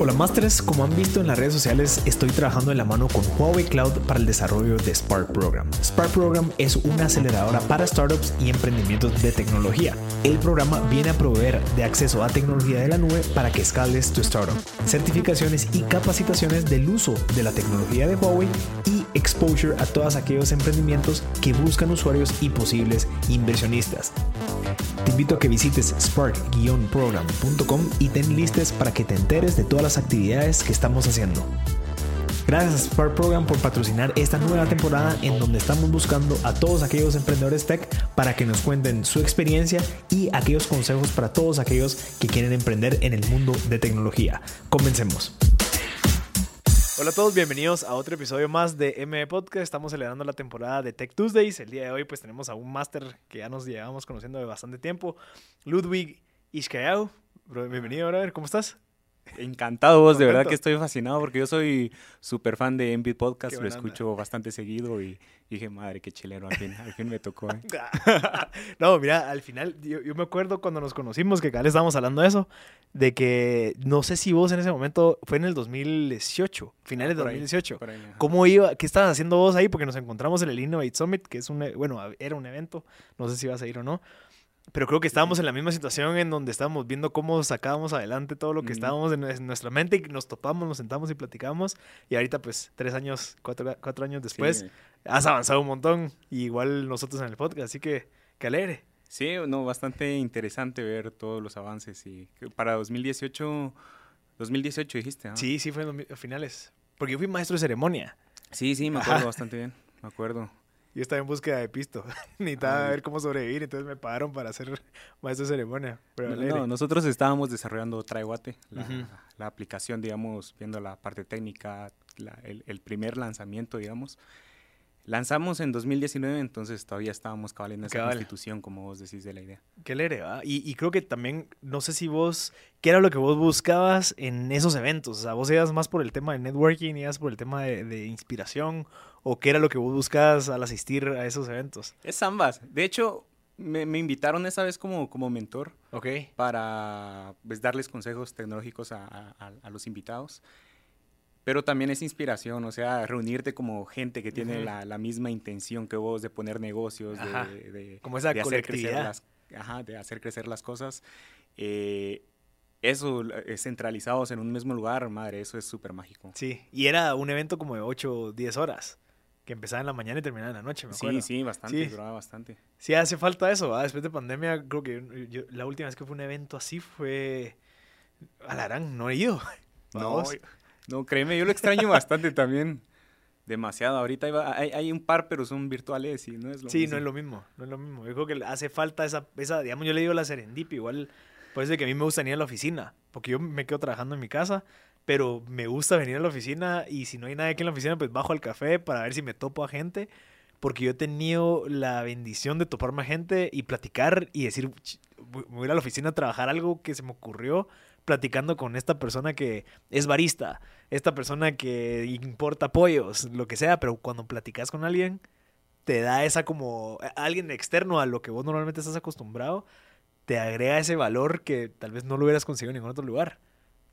Hola Masters, como han visto en las redes sociales, estoy trabajando en la mano con Huawei Cloud para el desarrollo de Spark Program. Spark Program es una aceleradora para startups y emprendimientos de tecnología. El programa viene a proveer de acceso a tecnología de la nube para que escales tu startup, certificaciones y capacitaciones del uso de la tecnología de Huawei y exposure a todos aquellos emprendimientos que buscan usuarios y posibles inversionistas. Te invito a que visites spark-program.com y ten listes para que te enteres de todas las actividades que estamos haciendo. Gracias a Spark Program por patrocinar esta nueva temporada en donde estamos buscando a todos aquellos emprendedores tech para que nos cuenten su experiencia y aquellos consejos para todos aquellos que quieren emprender en el mundo de tecnología. Comencemos. Hola a todos, bienvenidos a otro episodio más de M Podcast. Estamos celebrando la temporada de Tech Tuesdays. El día de hoy pues tenemos a un máster que ya nos llevamos conociendo de bastante tiempo, Ludwig Ishkayau. Bienvenido, brother, ¿cómo estás? Encantado vos, de verdad que estoy fascinado porque yo soy súper fan de Envid Podcast, lo escucho bastante seguido y dije, madre, qué chilero, al fin, al fin me tocó. ¿eh? no, mira, al final, yo, me acuerdo cuando nos conocimos, que acá le estábamos hablando de eso, de que no sé si vos en ese momento, fue en el 2018, finales de 2018, ¿cómo iba, qué estabas haciendo vos ahí? Porque nos encontramos en el Innovate Summit, que es un, bueno, era un evento, no sé si ibas a ir o no, pero creo que estábamos en la misma situación en donde estábamos viendo cómo sacábamos adelante todo lo que estábamos en, nuestra mente y nos topamos, nos sentamos y platicamos. Y ahorita, pues, tres años, cuatro, cuatro años después, has avanzado un montón. Y igual nosotros en el podcast, así que, que alegre. Sí, no, bastante interesante ver todos los avances. Y para 2018, 2018 dijiste, Sí, sí, fue a finales. Porque yo fui maestro de ceremonia. Sí, sí, me acuerdo bastante bien, me acuerdo. Yo estaba en búsqueda de pisto. Necesitaba ver cómo sobrevivir, entonces me pagaron para hacer maestro de ceremonia. no, nosotros estábamos desarrollando Traiguate, la, la, aplicación, digamos, viendo la parte técnica, el, el, primer lanzamiento, digamos. Lanzamos en 2019, entonces todavía estábamos cabal en esa institución, como vos decís de la idea. Qué lere, ¿va? Y, y, creo que también, no sé si vos, ¿qué era lo que vos buscabas en esos eventos? O sea, vos ibas más por el tema de networking, ibas por el tema de, de inspiración, o qué era lo que vos buscabas al asistir a esos eventos? Es ambas. De hecho, me, me invitaron esa vez como, como mentor okay. para pues, darles consejos tecnológicos a, a, a los invitados pero también es inspiración, o sea, reunirte como gente que tiene la, la, misma intención que vos de poner negocios, de, de, como esa de hacer crecer las, ajá, de hacer crecer las cosas. Eh, eso, centralizados en un mismo lugar, madre, eso es súper mágico. Sí, y era un evento como de 8 o 10 horas, que empezaba en la mañana y terminaba en la noche, me acuerdo. Sí, sí, bastante, duraba bastante. Sí, hace falta eso, después de pandemia, creo que yo, la última vez que fue un evento así fue... Alarán, no he ido. No, no, créeme, yo lo extraño bastante también. Demasiado. Ahorita hay, hay, un par, pero son virtuales y no es lo sí, mismo. Sí, no es lo mismo. No es lo mismo. Yo creo que hace falta esa, esa digamos, yo le digo la serendipia. Igual puede ser que a mí me gusta venir a la oficina, porque yo me quedo trabajando en mi casa, pero me gusta venir a la oficina y si no hay nadie aquí en la oficina, pues bajo al café para ver si me topo a gente, porque yo he tenido la bendición de toparme a gente y platicar y decir, voy a ir a la oficina a trabajar algo que se me ocurrió platicando con esta persona que es barista, esta persona que importa pollos, lo que sea, pero cuando platicas con alguien, te da esa como alguien externo a lo que vos normalmente estás acostumbrado, te agrega ese valor que tal vez no lo hubieras conseguido en ningún otro lugar.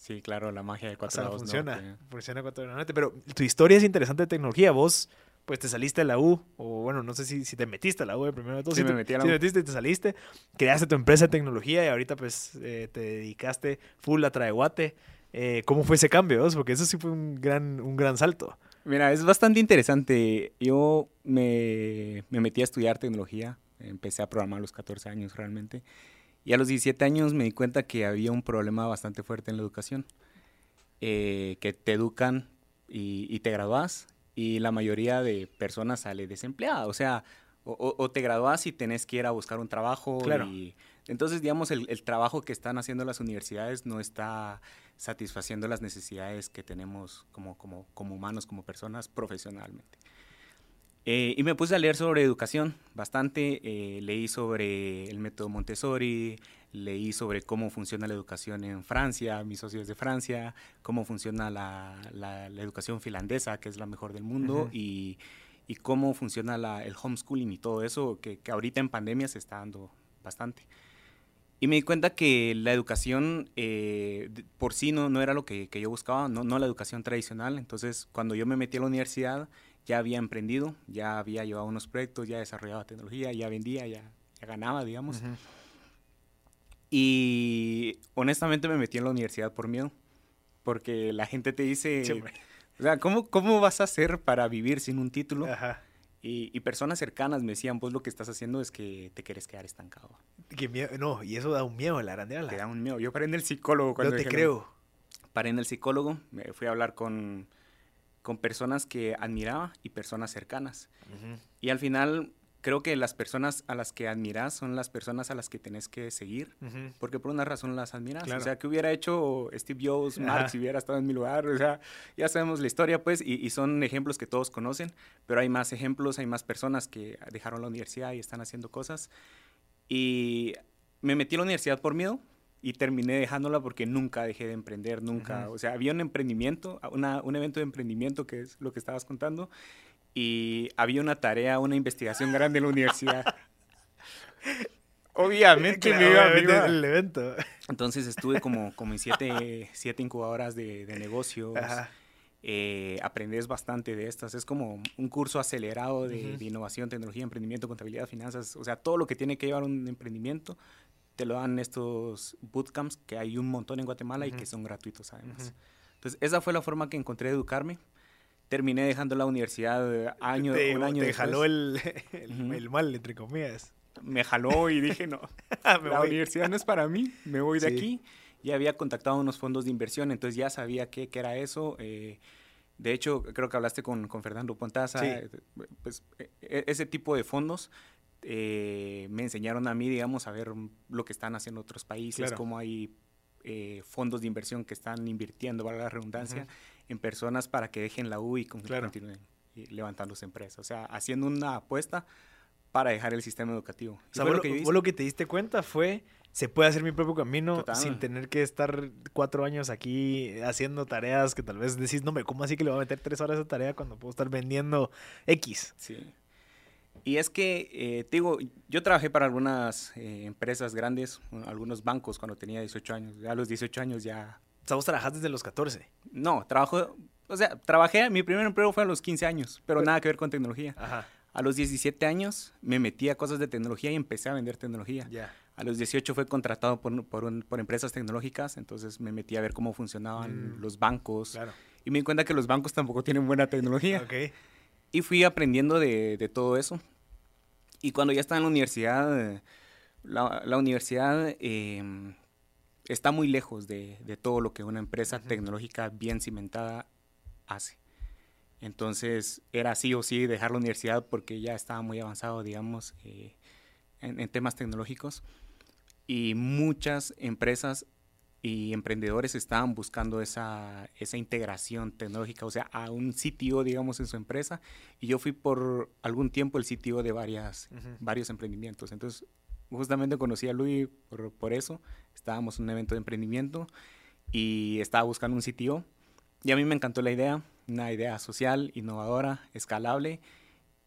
Sí, claro, la magia de cuatro o sea, funciona, funciona cuatro Pero tu historia es interesante de tecnología. Vos pues te saliste de la U, o bueno, no sé si, si te metiste a la U de primero de todo. Sí, me metí a la U. Si te metiste y te saliste, creaste tu empresa de tecnología y ahorita pues eh, te dedicaste full a Traeguate. Eh, ¿Cómo fue ese cambio? Porque eso sí fue un gran, un gran salto. Mira, es bastante interesante. Yo me, me metí a estudiar tecnología, empecé a programar a los 14 años realmente, y a los 17 años me di cuenta que había un problema bastante fuerte en la educación, eh, que te educan y, y te gradúas y la mayoría de personas sale desempleada. O sea, o, te gradúas y tenés que ir a buscar un trabajo. Claro. Y, entonces, digamos, el, el, trabajo que están haciendo las universidades no está satisfaciendo las necesidades que tenemos como, como, como humanos, como personas profesionalmente. Eh, y me puse a leer sobre educación bastante. Eh, leí sobre el método Montessori, leí sobre cómo funciona la educación en Francia, mis socios de Francia, cómo funciona la, la, educación finlandesa, que es la mejor del mundo, y, y, cómo funciona la, el homeschooling y todo eso, que, que, ahorita en pandemia se está dando bastante. Y me di cuenta que la educación eh, por sí no, no era lo que, que yo buscaba, no, no, la educación tradicional. Entonces, cuando yo me metí a la universidad, ya había emprendido, ya había llevado unos proyectos, ya desarrollaba tecnología, ya vendía, ya, ya ganaba, digamos. Y honestamente me metí en la universidad por miedo, porque la gente te dice, o sea, ¿cómo, ¿cómo vas a hacer para vivir sin un título? Ajá. Y, personas cercanas me decían, vos lo que estás haciendo es que te quieres quedar estancado. Qué miedo, no, y eso da un miedo, la grandeza. Te da un miedo. Yo paré en el psicólogo cuando... No te creo. Paré en el psicólogo, me fui a hablar con, con personas que admiraba y personas cercanas. Y al final creo que las personas a las que admiras son las personas a las que tenés que seguir, porque por una razón las admiras. O sea, que hubiera hecho Steve Jobs, Marx, si hubiera estado en mi lugar? O sea, ya sabemos la historia, pues, y, son ejemplos que todos conocen, pero hay más ejemplos, hay más personas que dejaron la universidad y están haciendo cosas. Y me metí a la universidad por miedo, y terminé dejándola porque nunca dejé de emprender, nunca. O sea, había un emprendimiento, un evento de emprendimiento que es lo que estabas contando, y había una tarea, una investigación grande en la universidad. Obviamente me iba, a el evento. Entonces estuve como, como en siete, siete incubadoras de, de negocios. Eh, aprendes bastante de estas. Es como un curso acelerado de, innovación, tecnología, emprendimiento, contabilidad, finanzas. O sea, todo lo que tiene que llevar un emprendimiento te lo dan estos bootcamps que hay un montón en Guatemala y que son gratuitos además. Entonces, esa fue la forma que encontré de educarme terminé dejando la universidad año, te, un año te jaló el, el, mal, entre comillas. Me jaló y dije, no, la universidad no es para mí, me voy de aquí. Ya había contactado unos fondos de inversión, entonces ya sabía qué, qué era eso. Eh, de hecho, creo que hablaste con, con Fernando Pontaza. Eh, pues, e, e, ese tipo de fondos eh, me enseñaron a mí, digamos, a ver lo que están haciendo otros países, cómo hay fondos de inversión que están invirtiendo, valga la redundancia, en personas para que dejen la U y continúen levantando su empresa. O sea, haciendo una apuesta para dejar el sistema educativo. O sea, vos, lo que lo que te diste cuenta fue, se puede hacer mi propio camino sin tener que estar cuatro años aquí haciendo tareas que tal vez decís, no, me ¿cómo así que le voy a meter tres horas a tarea cuando puedo estar vendiendo X? Sí. Y es que, eh, te digo, yo trabajé para algunas eh, empresas grandes, algunos bancos cuando tenía 18 años. Ya a los 18 años ya o sea, vos trabajaste desde los 14. No, trabajo, o sea, trabajé, mi primer empleo fue a los 15 años, pero nada que ver con tecnología. Ajá. A los 17 años me metí a cosas de tecnología y empecé a vender tecnología. Ya. A los 18 fue contratado por, por, por, empresas tecnológicas, entonces me metí a ver cómo funcionaban mm. los bancos. Claro. Y me di cuenta que los bancos tampoco tienen buena tecnología. Okay. Y fui aprendiendo de, de, todo eso. Y cuando ya estaba en la universidad, la, la universidad eh, está muy lejos de, todo lo que una empresa tecnológica bien cimentada hace. Entonces era sí o sí dejar la universidad porque ya estaba muy avanzado, digamos, eh, en, temas tecnológicos. Y muchas empresas y emprendedores estaban buscando esa, esa integración tecnológica, o sea, a un sitio, digamos, en su empresa. Y yo fui por algún tiempo el sitio de varias, varios emprendimientos. Entonces justamente conocí a Luis por, por, eso. Estábamos en un evento de emprendimiento y estaba buscando un sitio. Y a mí me encantó la idea, una idea social, innovadora, escalable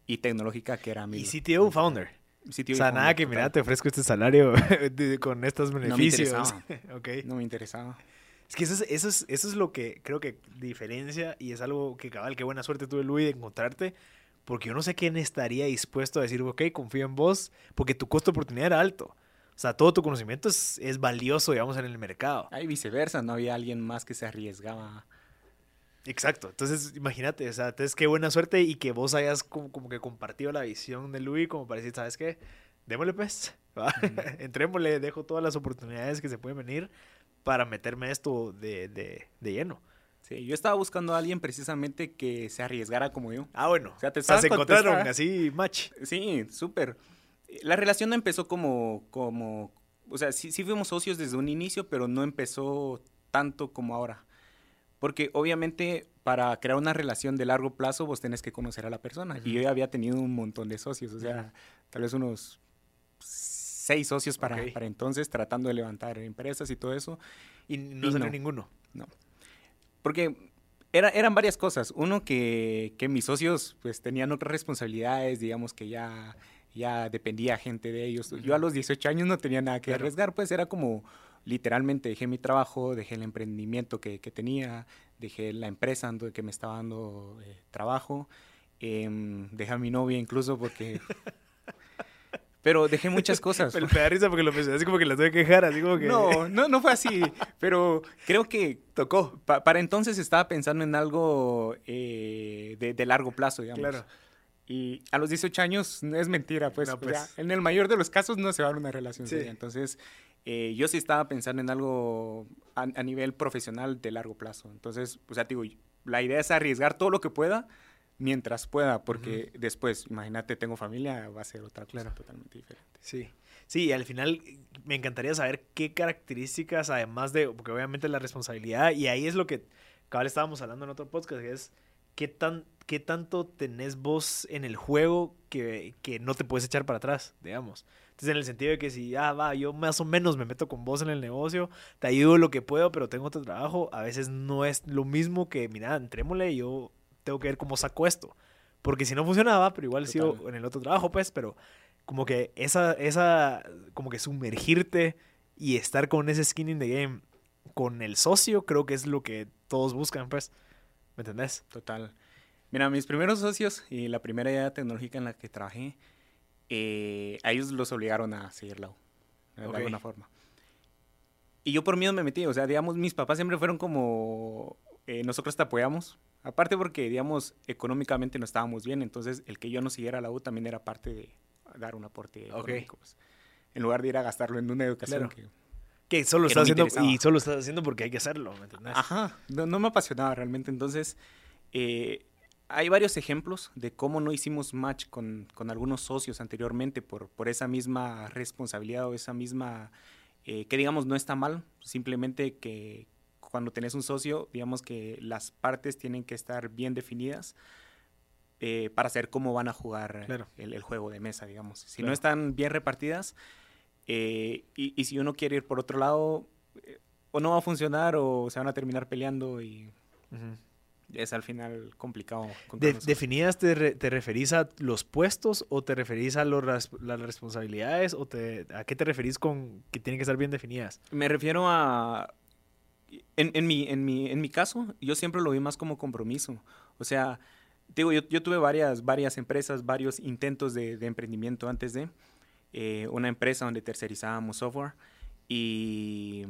y tecnológica que era mi... Y CTO founder. CTO o sea, nada que mira, te ofrezco este salario con estos beneficios. No me interesaba. okay. No me interesaba. Es que eso es, eso, es, eso es lo que creo que diferencia y es algo que cabal, qué buena suerte tuve Luis de encontrarte porque yo no sé quién estaría dispuesto a decir, ok, confío en vos, porque tu costo de oportunidad era alto. O sea, todo tu conocimiento es, es valioso, digamos, en el mercado. Hay viceversa, no había alguien más que se arriesgaba. Exacto. Entonces, imagínate, o sea, entonces qué buena suerte y que vos hayas como, que compartido la visión de Luis, como para decir, ¿sabes qué? Démosle pues, entrémosle, dejo todas las oportunidades que se pueden venir para meterme esto de, de, de lleno. Sí, yo estaba buscando a alguien precisamente que se arriesgara como yo. Ah, bueno. O sea, te se encontraron así, match. Sí, súper. La relación no empezó como, como, o sea, sí, sí fuimos socios desde un inicio, pero no empezó tanto como ahora. Porque obviamente para crear una relación de largo plazo vos tenés que conocer a la persona. Y yo ya había tenido un montón de socios, o sea, tal vez unos seis socios para, para entonces tratando de levantar empresas y todo eso. Y no salió ninguno. No porque era, eran varias cosas. Uno, que, que, mis socios pues tenían otras responsabilidades, digamos que ya ya dependía gente de ellos. Yo a los 18 años no tenía nada que arriesgar, pues era como literalmente dejé mi trabajo, dejé el emprendimiento que, que tenía, dejé la empresa que me estaba dando eh, trabajo, eh, dejé a mi novia incluso porque... pero dejé muchas cosas. pero me da risa porque lo pensé así como que las tuve que dejar, así como que... No, no, no fue así, pero creo que tocó. para entonces estaba pensando en algo eh, de, de, largo plazo, digamos. Claro. Y a los 18 años es mentira, pues. pues. en el mayor de los casos no se va a dar una relación seria. Entonces, eh, yo sí estaba pensando en algo a, nivel profesional de largo plazo. Entonces, o sea, digo, la idea es arriesgar todo lo que pueda mientras pueda, porque después, imagínate, tengo familia, va a ser otra cosa totalmente diferente. Sí. Sí, y al final me encantaría saber qué características, además de, porque obviamente la responsabilidad, y ahí es lo que cabal estábamos hablando en otro podcast, que es qué, tan, qué tanto tenés vos en el juego que, que no te puedes echar para atrás, digamos. Entonces, en el sentido de que si, ah, va, yo más o menos me meto con vos en el negocio, te ayudo lo que puedo, pero tengo otro trabajo, a veces no es lo mismo que, mira, entrémosle y yo tengo que ver cómo saco esto. Porque si no funcionaba, pero igual sigo en el otro trabajo, pues, pero como que esa, esa, como que sumergirte y estar con ese skin in the game con el socio, creo que es lo que todos buscan, pues. ¿Me entendés? Total. Mira, mis primeros socios y la primera idea tecnológica en la que trabajé, eh, a ellos los obligaron a seguirla de alguna forma. Y yo por miedo me metí, o sea, digamos, mis papás siempre fueron como, eh, nosotros te apoyamos, aparte porque, digamos, económicamente no estábamos bien, entonces el que yo no siguiera la U también era parte de dar un aporte económico, pues. en lugar de ir a gastarlo en una educación que... Que solo estás haciendo y solo estás haciendo porque hay que hacerlo, ¿me? Ajá, no, no me apasionaba realmente, entonces eh, hay varios ejemplos de cómo no hicimos match con, con algunos socios anteriormente por, por, esa misma responsabilidad o esa misma, eh, que digamos no está mal, simplemente que cuando tenés un socio, digamos que las partes tienen que estar bien definidas eh, para saber cómo van a jugar el, el, juego de mesa, digamos. Si no están bien repartidas eh, y, y, si uno quiere ir por otro lado, o no va a funcionar o se van a terminar peleando y es al final complicado. ¿Definidas te, referís a los puestos o te referís a las responsabilidades o te, a qué te referís con que tienen que estar bien definidas? Me refiero a... En, en, mi, en, mi, en mi caso, yo siempre lo vi más como compromiso. O sea, digo, yo, yo tuve varias, varias empresas, varios intentos de, de emprendimiento antes de eh, una empresa donde tercerizábamos software y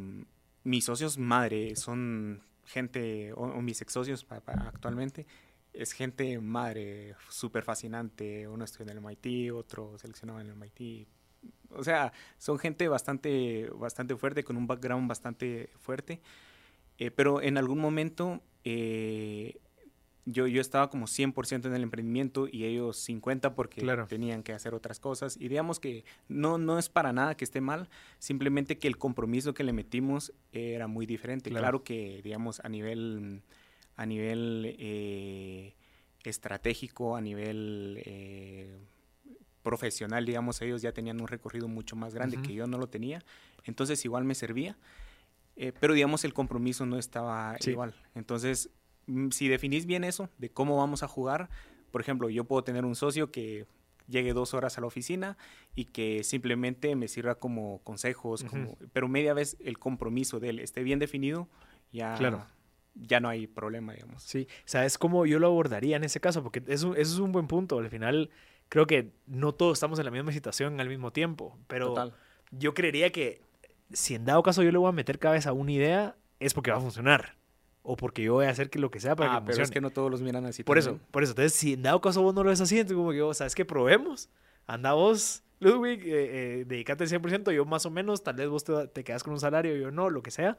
mis socios madre son gente, o, mis ex socios actualmente, es gente madre, súper fascinante. Uno estudió en el MIT, otro seleccionado en el MIT. O sea, son gente bastante, bastante fuerte, con un background bastante fuerte. Eh, pero en algún momento eh, yo, yo estaba como 100% en el emprendimiento y ellos 50 porque tenían que hacer otras cosas. Y digamos que no, no es para nada que esté mal, simplemente que el compromiso que le metimos era muy diferente. Claro, que, digamos, a nivel, a nivel eh, estratégico, a nivel eh, profesional, digamos, ellos ya tenían un recorrido mucho más grande que yo no lo tenía. Entonces igual me servía. Eh, pero digamos el compromiso no estaba igual. Entonces si definís bien eso, de cómo vamos a jugar, por ejemplo, yo puedo tener un socio que llegue dos horas a la oficina y que simplemente me sirva como consejos, como, pero media vez el compromiso de él esté bien definido, ya, claro. ya no hay problema, digamos. Sí, ¿sabes cómo yo lo abordaría en ese caso? Porque eso, eso es un buen punto. Al final, creo que no todos estamos en la misma situación al mismo tiempo, pero yo creería que si en dado caso yo le voy a meter cabeza a una idea, es porque va a funcionar o porque yo voy a hacer que lo que sea para ah, que pero es que no todos los miran así. Por eso, por eso. Entonces, si en dado caso vos no lo ves así, entonces como que vos, ¿sabes que Probemos. Anda vos, Ludwig, eh, eh, dedícate al 100%, yo más o menos, tal vez vos te, te quedas con un salario, yo no, lo que sea.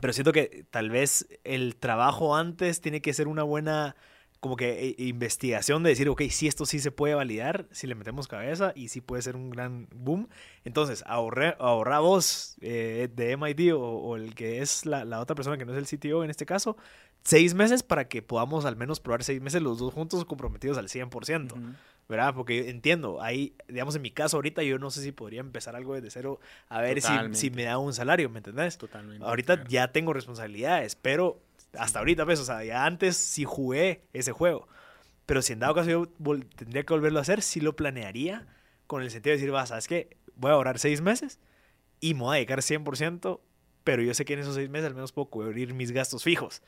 Pero siento que tal vez el trabajo antes tiene que ser una buena como que eh, investigación de decir, ok, si esto sí se puede validar, si le metemos cabeza y sí puede ser un gran boom. Entonces, ahorra, ahorra vos eh, de MIT o, el que es la, la, otra persona que no es el CTO en este caso, seis meses para que podamos al menos probar seis meses los dos juntos comprometidos al 100%. ¿Verdad? Porque entiendo, ahí, digamos, en mi caso ahorita yo no sé si podría empezar algo desde cero a ver si, si, me da un salario, ¿me entendés? Totalmente. Ahorita ya tengo responsabilidades, pero hasta ahorita, pues, o sea, ya antes sí jugué ese juego. Pero si en dado caso yo tendría que volverlo a hacer, sí lo planearía con el sentido de decir, va, ¿sabes qué? Voy a ahorrar seis meses y me voy a dedicar 100%, pero yo sé que en esos seis meses al menos puedo cubrir mis gastos fijos.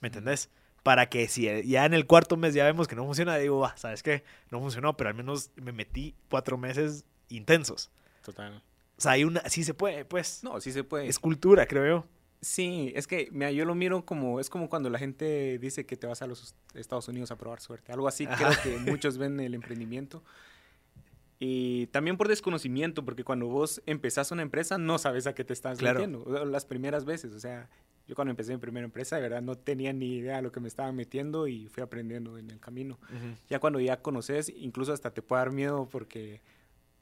¿Me entendés? Para que si ya en el cuarto mes ya vemos que no funciona, digo, va, ¿sabes qué? No funcionó, pero al menos me metí cuatro meses intensos. Total. O sea, hay una, sí se puede, pues. No, sí se puede. Es cultura, creo yo. Sí, es que mira, yo lo miro como, es como cuando la gente dice que te vas a los Estados Unidos a probar suerte. Algo así creo que muchos ven el emprendimiento. Y también por desconocimiento, porque cuando vos empezás una empresa no sabes a qué te estás metiendo. Las primeras veces, o sea, yo cuando empecé mi primera empresa, de verdad no tenía ni idea de lo que me estaba metiendo y fui aprendiendo en el camino. Ya cuando ya conoces, incluso hasta te puede dar miedo porque,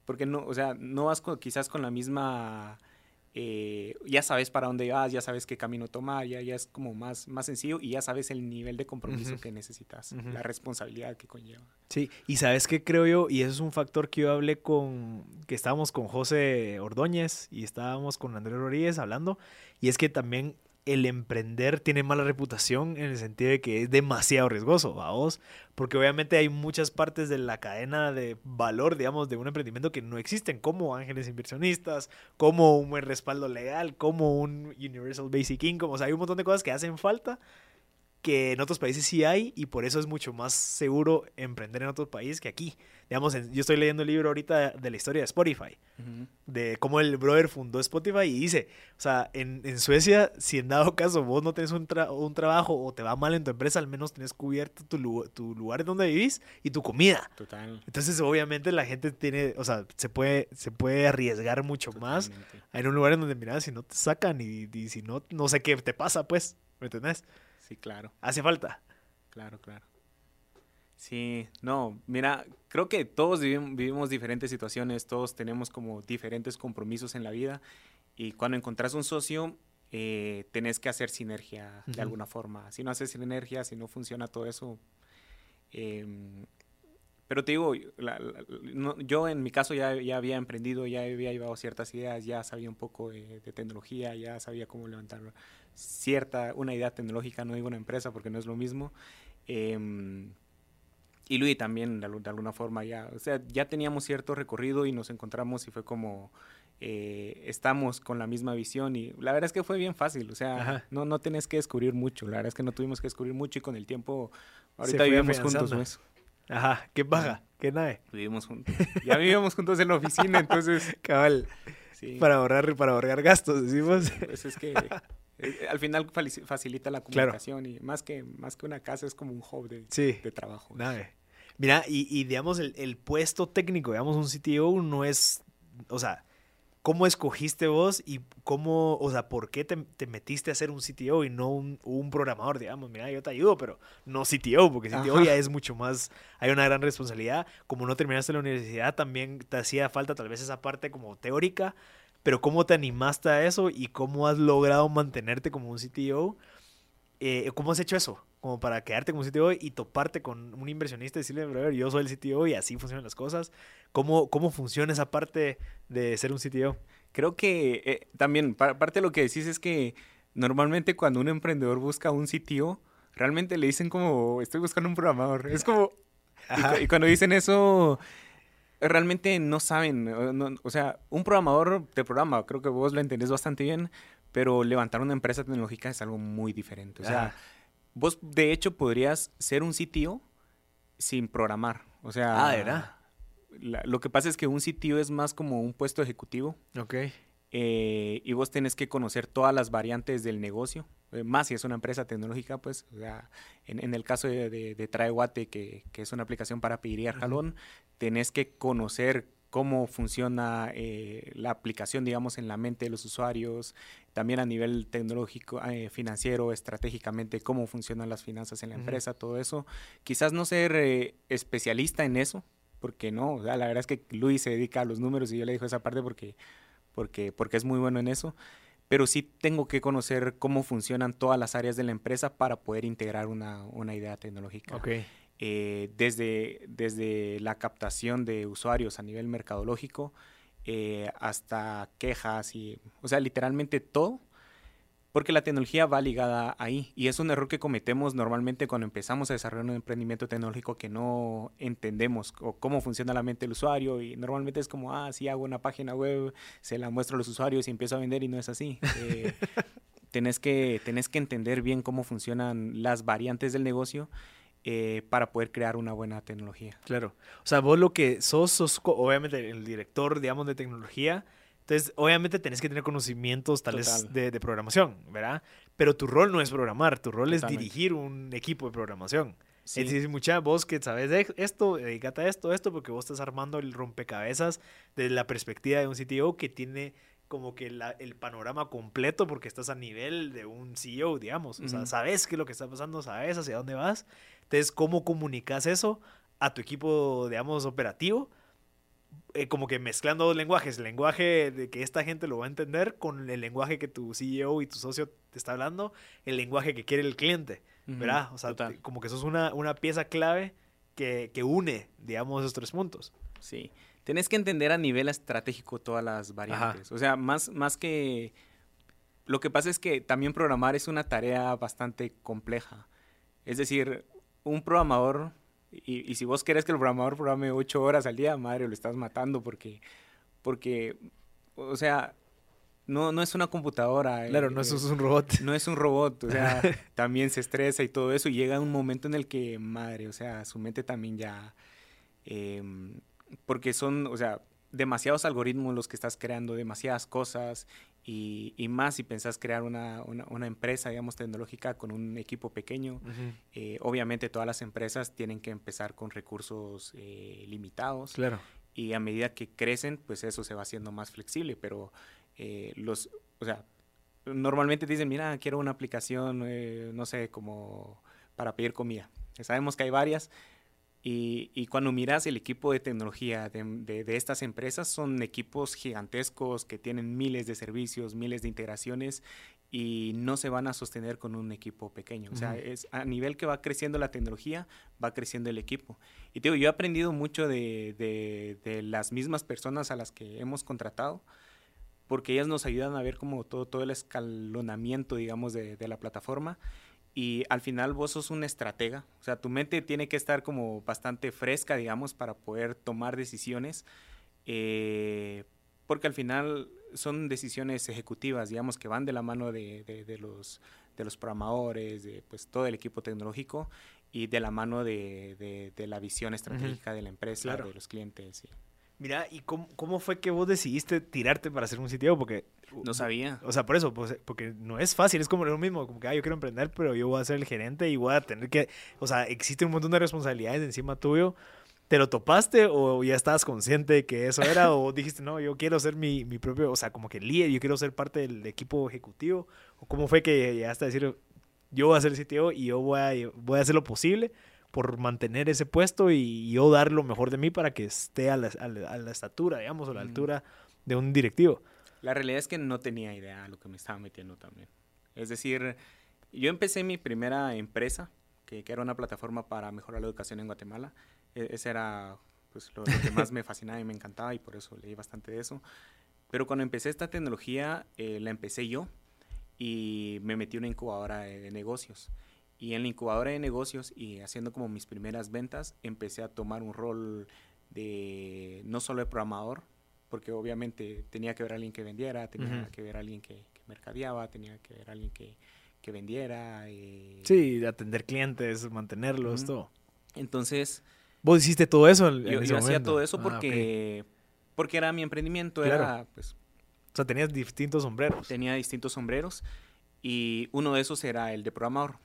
porque no, o sea, no vas quizás con la misma eh, ya sabes para dónde vas, ya sabes qué camino tomar, ya, ya es como más, más sencillo y ya sabes el nivel de compromiso que necesitas, la responsabilidad que conlleva. Sí, y sabes qué creo yo, y eso es un factor que yo hablé con, que estábamos con José Ordóñez y estábamos con Andrés Rodríguez hablando, y es que también el emprender tiene mala reputación en el sentido de que es demasiado riesgoso, vos, porque obviamente hay muchas partes de la cadena de valor, digamos, de un emprendimiento que no existen, como ángeles inversionistas, como un buen respaldo legal, como un Universal Basic Income, o sea, hay un montón de cosas que hacen falta que en otros países sí hay y por eso es mucho más seguro emprender en otros países que aquí. Digamos, yo estoy leyendo el libro ahorita de la historia de Spotify, de cómo el brother fundó Spotify y dice, o sea, en, en Suecia, si en dado caso vos no tenés un, un, trabajo o te va mal en tu empresa, al menos tenés cubierto tu, tu lugar donde vivís y tu comida. Total. Entonces, obviamente la gente tiene, o sea, se puede, se puede arriesgar mucho más en un lugar en donde, mira, si no te sacan y, y si no, no sé qué te pasa, pues, ¿me entendés? Sí, claro. Hace falta. Claro, claro. Sí, no, mira, creo que todos vivimos diferentes situaciones, todos tenemos como diferentes compromisos en la vida y cuando encontrás un socio, eh, tenés que hacer sinergia de alguna forma. Si no haces sinergia, si no funciona todo eso. Em, pero te digo, yo en mi caso ya, ya, había emprendido, ya había llevado ciertas ideas, ya sabía un poco de, de tecnología, ya sabía cómo levantar cierta, una idea tecnológica, no digo una empresa porque no es lo mismo. Em, y Luis también, de, alguna forma, ya, o sea, ya teníamos cierto recorrido y nos encontramos y fue como, eh, estamos con la misma visión y la verdad es que fue bien fácil, o sea, no, no tenés que descubrir mucho, la verdad es que no tuvimos que descubrir mucho y con el tiempo, ahorita vivimos juntos, ¿no? Ajá, qué baja, qué nave. Vivimos juntos. Ya vivíamos juntos en la oficina, entonces. Cabal. Para ahorrar, para ahorrar gastos, decimos. Pues es que eh, al final facilita la comunicación y más que, más que una casa es como un hub de, de trabajo. Mira, y, y digamos, el, el, puesto técnico, digamos, un CTO no es, o sea, ¿cómo escogiste vos y cómo, o sea, por qué te, te metiste a ser un CTO y no un, un, programador, digamos? Mira, yo te ayudo, pero no CTO, porque CTO ya es mucho más, hay una gran responsabilidad. Como no terminaste la universidad, también te hacía falta tal vez esa parte como teórica pero ¿cómo te animaste a eso y cómo has logrado mantenerte como un CTO? Eh, ¿Cómo has hecho eso? Como para quedarte como CTO y toparte con un inversionista y decirle, brother, yo soy el CTO y así funcionan las cosas. ¿Cómo, cómo funciona esa parte de ser un CTO? Creo que eh, también, parte de lo que decís es que normalmente cuando un emprendedor busca un CTO, realmente le dicen como, estoy buscando un programador. Es como, y, cuando dicen eso, realmente no saben, o sea, un programador de programa, creo que vos lo entendés bastante bien, pero levantar una empresa tecnológica es algo muy diferente. O sea, vos de hecho podrías ser un sitio sin programar. O sea, ah, ¿verdad? lo que pasa es que un sitio es más como un puesto ejecutivo. Ok. Eh, y vos tenés que conocer todas las variantes del negocio, eh, más si es una empresa tecnológica, pues, o sea, en, el caso de, de, Traeguate, que, que, es una aplicación para pedir al jalón, tenés que conocer cómo funciona eh, la aplicación, digamos, en la mente de los usuarios, también a nivel tecnológico, financiero, estratégicamente, cómo funcionan las finanzas en la empresa, todo eso. Quizás no ser especialista en eso, porque no, o sea, la verdad es que Luis se dedica a los números y yo le digo esa parte porque porque, porque es muy bueno en eso, pero sí tengo que conocer cómo funcionan todas las áreas de la empresa para poder integrar una, una idea tecnológica. Okay. Eh, desde, desde la captación de usuarios a nivel mercadológico eh, hasta quejas y, o sea, literalmente todo. Porque la tecnología va ligada ahí y es un error que cometemos normalmente cuando empezamos a desarrollar un emprendimiento tecnológico que no entendemos cómo funciona la mente del usuario y normalmente es como, ah, sí, hago una página web, se la muestro a los usuarios y empiezo a vender y no es así. Eh, tenés, que, tenés que entender bien cómo funcionan las variantes del negocio eh, para poder crear una buena tecnología. Claro. O sea, vos lo que sos, sos obviamente el director, digamos, de tecnología, entonces, obviamente tenés que tener conocimientos tales de, de, programación, ¿verdad? Pero tu rol no es programar, tu rol es dirigir un equipo de programación. Sí. Es decir, mucha vos que sabes esto, dedícate a esto, esto, porque vos estás armando el rompecabezas desde la perspectiva de un CTO que tiene como que el panorama completo porque estás a nivel de un CEO, digamos. O sea, sabes qué es lo que está pasando, sabes hacia dónde vas. Entonces, ¿cómo comunicas eso a tu equipo, digamos, operativo? Eh, como que mezclando dos lenguajes, el lenguaje de que esta gente lo va a entender con el lenguaje que tu CEO y tu socio te está hablando, el lenguaje que quiere el cliente, ¿verdad? O sea, como que eso es una, una pieza clave que, que, une, digamos, esos tres puntos. Sí, tenés que entender a nivel estratégico todas las variantes, o sea, más, más que... Lo que pasa es que también programar es una tarea bastante compleja. Es decir, un programador y, si vos querés que el programador programe ocho horas al día, madre, lo estás matando porque, porque o sea, no, no es una computadora. Claro, no es eh, un robot. No es un robot, o sea, también se estresa y todo eso. Y llega un momento en el que, madre, o sea, su mente también ya... Em, porque son, o sea, demasiados algoritmos los que estás creando, demasiadas cosas y, y más si pensás crear una, una, una, empresa, digamos, tecnológica con un equipo pequeño. eh, obviamente todas las empresas tienen que empezar con recursos eh, limitados. Claro. Y a medida que crecen, pues eso se va haciendo más flexible, pero eh, los, o sea, normalmente dicen, mira, quiero una aplicación, eh, no sé, como para pedir comida. Sabemos que hay varias, y, cuando miras el equipo de tecnología de, estas empresas, son equipos gigantescos que tienen miles de servicios, miles de integraciones y no se van a sostener con un equipo pequeño. O sea, es a nivel que va creciendo la tecnología, va creciendo el equipo. Y te digo, yo he aprendido mucho de, las mismas personas a las que hemos contratado porque ellas nos ayudan a ver como todo, todo el escalonamiento, digamos, de, de la plataforma y al final vos sos un estratega, o sea, tu mente tiene que estar como bastante fresca, digamos, para poder tomar decisiones, eh, porque al final son decisiones ejecutivas, digamos, que van de la mano de, de, los, de los programadores, de pues, todo el equipo tecnológico y de la mano de, la visión estratégica de la empresa, de los clientes. Mira, ¿y cómo, cómo, fue que vos decidiste tirarte para hacer un sitio? Porque... No sabía. O sea, por eso, pues, porque no es fácil, es como lo mismo, como que, ah, yo quiero emprender, pero yo voy a ser el gerente y voy a tener que... O sea, existe un montón de responsabilidades encima tuyo. ¿Te lo topaste o ya estabas consciente de que eso era? ¿O dijiste, no, yo quiero ser mi, mi propio, o sea, como que líder, yo quiero ser parte del equipo ejecutivo? ¿O cómo fue que llegaste a decir, yo voy a ser el sitio y yo voy a, voy a hacer lo posible por mantener ese puesto y yo dar lo mejor de mí para que esté a la, a la, estatura, digamos, o a la altura de un directivo. La realidad es que no tenía idea de lo que me estaba metiendo también. Es decir, yo empecé mi primera empresa, que, que era una plataforma para mejorar la educación en Guatemala. E, ese era pues, lo, que más me fascinaba y me encantaba y por eso leí bastante de eso. Pero cuando empecé esta tecnología, eh, la empecé yo y me metí en una incubadora de negocios. Y en la incubadora de negocios y haciendo como mis primeras ventas, empecé a tomar un rol de no solo de programador, porque obviamente tenía que ver a alguien que vendiera, tenía que ver a alguien que, mercadeaba, tenía que ver a alguien que, que vendiera. Eh. Sí, atender clientes, mantenerlos, todo. Entonces... ¿Vos hiciste todo eso en, yo, yo hacía todo eso ah, porque, porque era mi emprendimiento, era pues... O sea, tenías distintos sombreros. Tenía distintos sombreros y uno de esos era el de programador.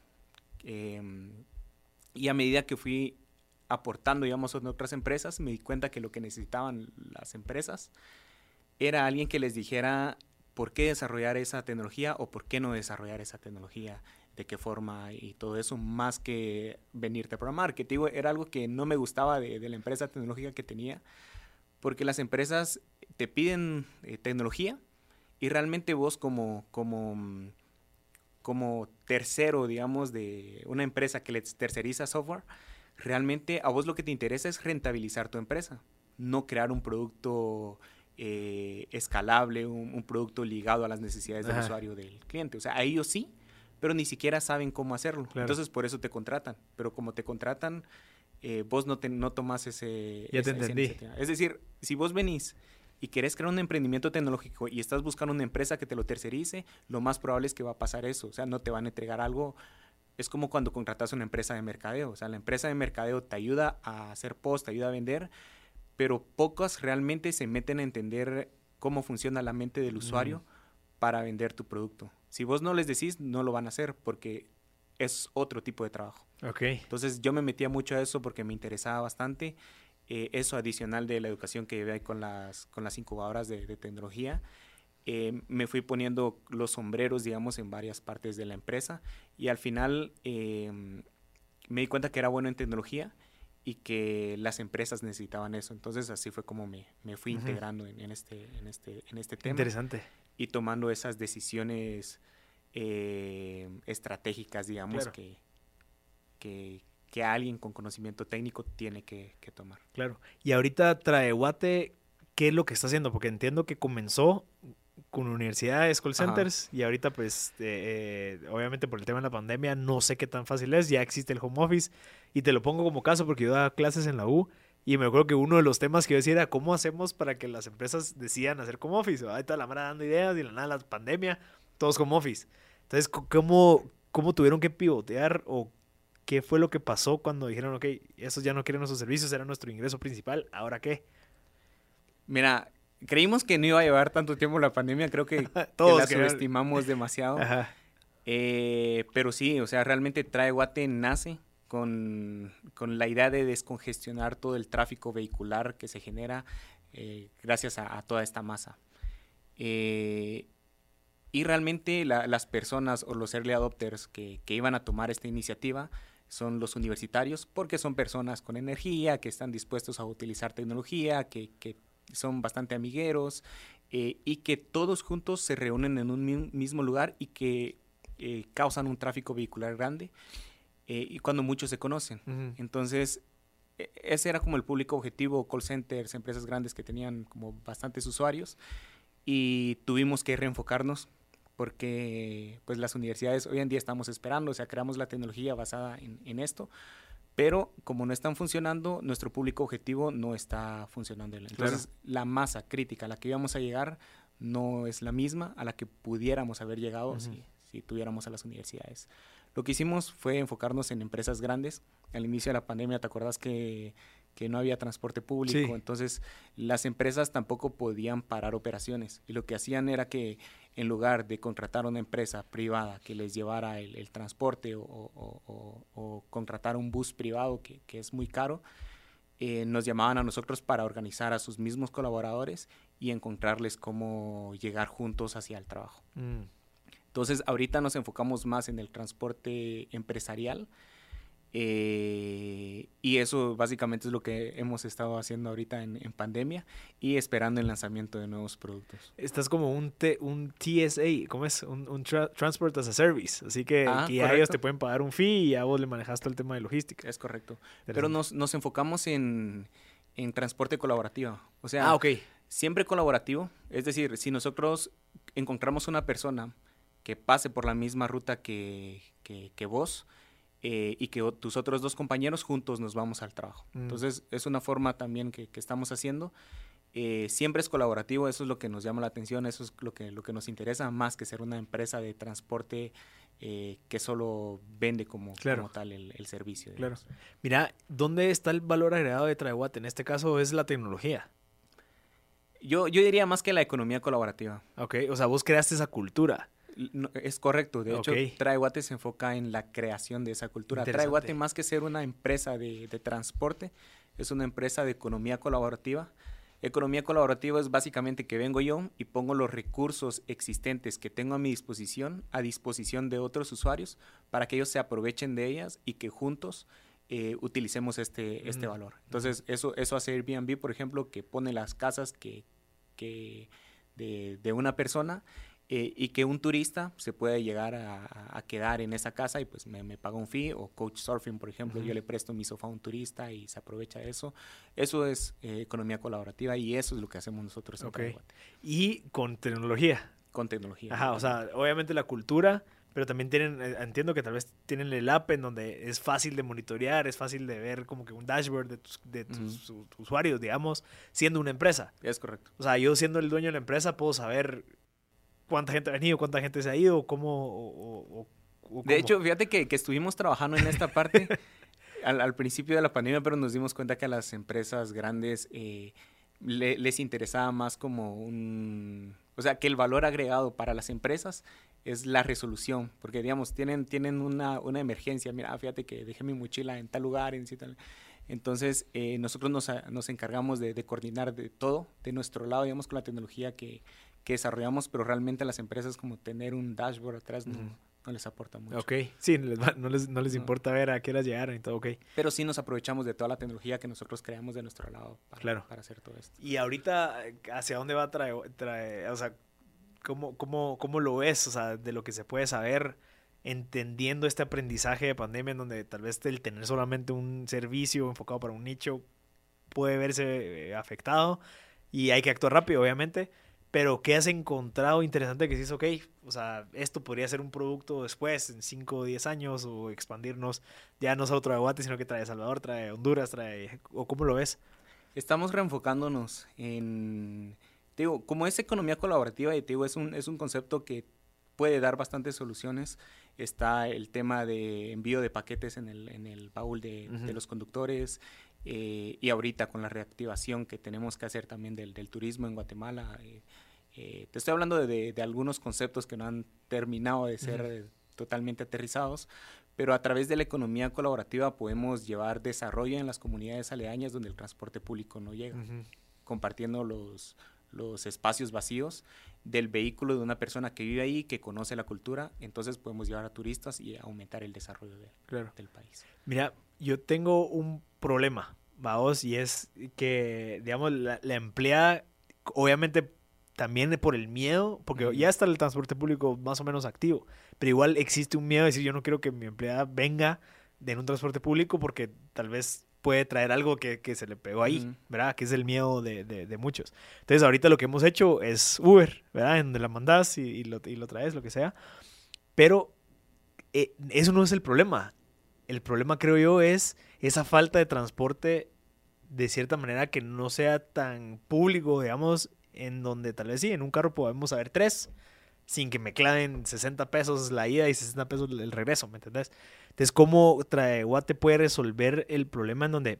Em, y a medida que fui aportando, digamos, en otras empresas, me di cuenta que lo que necesitaban las empresas era alguien que les dijera por qué desarrollar esa tecnología o por qué no desarrollar esa tecnología, de qué forma y todo eso, más que venirte a programar, que era algo que no me gustaba de, la empresa tecnológica que tenía, porque las empresas te piden eh, tecnología y realmente vos como, como como tercero, digamos, de una empresa que les terceriza software, realmente a vos lo que te interesa es rentabilizar tu empresa, no crear un producto eh, escalable, un, producto ligado a las necesidades del usuario del cliente. O sea, a ellos sí, pero ni siquiera saben cómo hacerlo. Entonces, por eso te contratan. Pero como te contratan, eh, vos no, te, no tomas ese... Ya te entendí. es decir, si vos venís y querés crear un emprendimiento tecnológico y estás buscando una empresa que te lo tercerice, lo más probable es que va a pasar eso. O sea, no te van a entregar algo es como cuando contratas una empresa de mercadeo. O sea, la empresa de mercadeo te ayuda a hacer post, te ayuda a vender, pero pocos realmente se meten a entender cómo funciona la mente del usuario para vender tu producto. Si vos no les decís, no lo van a hacer porque es otro tipo de trabajo. Ok. Entonces yo me metía mucho a eso porque me interesaba bastante. Eh, eso adicional de la educación que llevé con las, con las incubadoras de, de tecnología. Eh, me fui poniendo los sombreros, digamos, en varias partes de la empresa y al final em, me di cuenta que era bueno en tecnología y que las empresas necesitaban eso. Entonces así fue como me, me fui integrando en, este, en, este, en este tema. Interesante. Y tomando esas decisiones eh, estratégicas, digamos, que, que, que, alguien con conocimiento técnico tiene que, que tomar. Claro. Y ahorita trae Guate, ¿qué es lo que está haciendo? Porque entiendo que comenzó con universidades, call centers, y ahorita pues eh, eh, obviamente por el tema de la pandemia no sé qué tan fácil es, ya existe el home office, y te lo pongo como caso porque yo daba clases en la U, y me acuerdo que uno de los temas que yo decía era cómo hacemos para que las empresas decidan hacer home office, ahí está la mara dando ideas y la nada la pandemia, todos home office. Entonces, ¿cómo, ¿cómo tuvieron que pivotear o qué fue lo que pasó cuando dijeron, ok, esos ya no quieren nuestros servicios, era nuestro ingreso principal, ¿ahora qué? Mira, creímos que no iba a llevar tanto tiempo la pandemia, creo que, Todos la subestimamos demasiado. Eh, pero sí, o sea, realmente Trae Guate nace con, la idea de descongestionar todo el tráfico vehicular que se genera eh, gracias a, toda esta masa. Eh, y realmente las personas o los early adopters que, iban a tomar esta iniciativa son los universitarios, porque son personas con energía, que están dispuestos a utilizar tecnología, que, que son bastante amigueros eh, y que todos juntos se reúnen en un mismo lugar y que eh, causan un tráfico vehicular grande eh, y cuando muchos se conocen. Entonces, e, ese era como el público objetivo, call centers, empresas grandes que tenían como bastantes usuarios y tuvimos que reenfocarnos porque pues las universidades hoy en día estamos esperando, o sea, creamos la tecnología basada en, en esto, pero como no están funcionando, nuestro público objetivo no está funcionando. Entonces, la masa crítica a la que íbamos a llegar no es la misma a la que pudiéramos haber llegado si, si tuviéramos a las universidades. Lo que hicimos fue enfocarnos en empresas grandes. Al inicio de la pandemia, ¿te acuerdas que que no había transporte público, entonces las empresas tampoco podían parar operaciones y lo que hacían era que en lugar de contratar una empresa privada que les llevara el, transporte o, contratar un bus privado que, es muy caro, eh, nos llamaban a nosotros para organizar a sus mismos colaboradores y encontrarles cómo llegar juntos hacia el trabajo. Mm. Entonces ahorita nos enfocamos más en el transporte empresarial eh, y eso básicamente es lo que hemos estado haciendo ahorita en, pandemia y esperando el lanzamiento de nuevos productos. Estás como un, un TSA, ¿cómo es? Un, Transport as a Service. Así que, ah, ellos te pueden pagar un fee y a vos le manejas todo el tema de logística. Es correcto. Pero nos, nos enfocamos en, en, transporte colaborativo. O sea, ah, siempre colaborativo. Es decir, si nosotros encontramos una persona que pase por la misma ruta que, que, que vos, eh, y que tus otros dos compañeros juntos nos vamos al trabajo. Mm. Entonces es una forma también que, estamos haciendo. Eh, siempre es colaborativo, eso es lo que nos llama la atención, eso es lo que, lo que nos interesa, más que ser una empresa de transporte eh, que solo vende como, como tal el, servicio. Claro. Mira, ¿dónde está el valor agregado de Traewatt? En este caso es la tecnología. Yo, yo diría más que la economía colaborativa. Ok, o sea, vos creaste esa cultura es correcto. De hecho, Traeguate se enfoca en la creación de esa cultura. Traeguate, más que ser una empresa de, transporte, es una empresa de economía colaborativa. Economía colaborativa es básicamente que vengo yo y pongo los recursos existentes que tengo a mi disposición a disposición de otros usuarios para que ellos se aprovechen de ellas y que juntos eh, utilicemos este, este valor. Entonces, eso, eso hace Airbnb, por ejemplo, que pone las casas que, que de, de una persona eh, y que un turista se puede llegar a, quedar en esa casa y pues me, me, paga un fee o coach surfing, por ejemplo, yo le presto mi sofá a un turista y se aprovecha de eso. Eso es eh, economía colaborativa y eso es lo que hacemos nosotros en okay. Y con tecnología. Con tecnología. Ajá, o sea, obviamente la cultura, pero también tienen, eh, entiendo que tal vez tienen el app en donde es fácil de monitorear, es fácil de ver como que un dashboard de tus, de tus usuarios, digamos, siendo una empresa. Es correcto. O sea, yo siendo el dueño de la empresa puedo saber cuánta gente ha venido, cuánta gente se ha ido, cómo... De hecho, fíjate que, que, estuvimos trabajando en esta parte al, al, principio de la pandemia, pero nos dimos cuenta que a las empresas grandes eh, les interesaba más como un... O sea, que el valor agregado para las empresas es la resolución, porque digamos, tienen, tienen una, una emergencia, mira, fíjate que dejé mi mochila en tal lugar, en tal... Entonces, eh, nosotros nos, nos encargamos de, coordinar de todo, de nuestro lado, digamos, con la tecnología que, que desarrollamos, pero realmente a las empresas como tener un dashboard atrás no, no les aporta mucho. Ok, sí, no les, no les importa ver a qué horas llegaron y todo, ok. Pero sí nos aprovechamos de toda la tecnología que nosotros creamos de nuestro lado para, claro. para hacer todo esto. Y ahorita, ¿hacia dónde va a traer, traer o sea, ¿cómo, cómo, cómo lo ves? O sea, de lo que se puede saber entendiendo este aprendizaje de pandemia en donde tal vez el tener solamente un servicio enfocado para un nicho puede verse eh, afectado y hay que actuar rápido, obviamente pero ¿qué has encontrado interesante que dices, ok, o sea, esto podría ser un producto después, en 5 o 10 años, o expandirnos ya no solo trae Guate, sino que trae Salvador, trae Honduras, trae... ¿O cómo lo ves? Estamos reenfocándonos en... Digo, como es economía colaborativa, y digo, es un, es un concepto que puede dar bastantes soluciones. Está el tema de envío de paquetes en el, en el baúl de, de los conductores, eh, y ahorita con la reactivación que tenemos que hacer también del, del turismo en Guatemala, eh, eh, te estoy hablando de, de, algunos conceptos que no han terminado de ser totalmente aterrizados, pero a través de la economía colaborativa podemos llevar desarrollo en las comunidades aledañas donde el transporte público no llega, compartiendo los, los espacios vacíos del vehículo de una persona que vive ahí, que conoce la cultura, entonces podemos llevar a turistas y aumentar el desarrollo del país. Mira, yo tengo un problema, vamos, y es que, digamos, la, empleada, obviamente también por el miedo, porque ya está el transporte público más o menos activo, pero igual existe un miedo de decir, yo no quiero que mi empleada venga en un transporte público porque tal vez puede traer algo que, que se le pegó ahí, ¿verdad? Que es el miedo de, de, muchos. Entonces, ahorita lo que hemos hecho es Uber, ¿verdad? En donde la mandas y, y, lo, y lo traes, lo que sea. Pero eh, eso no es el problema. El problema, creo yo, es esa falta de transporte de cierta manera que no sea tan público, digamos, en donde tal vez sí, en un carro podemos haber tres, sin que me claven 60 pesos la ida y 60 pesos el regreso, ¿me entendés? Entonces, ¿cómo trae Guate puede resolver el problema en donde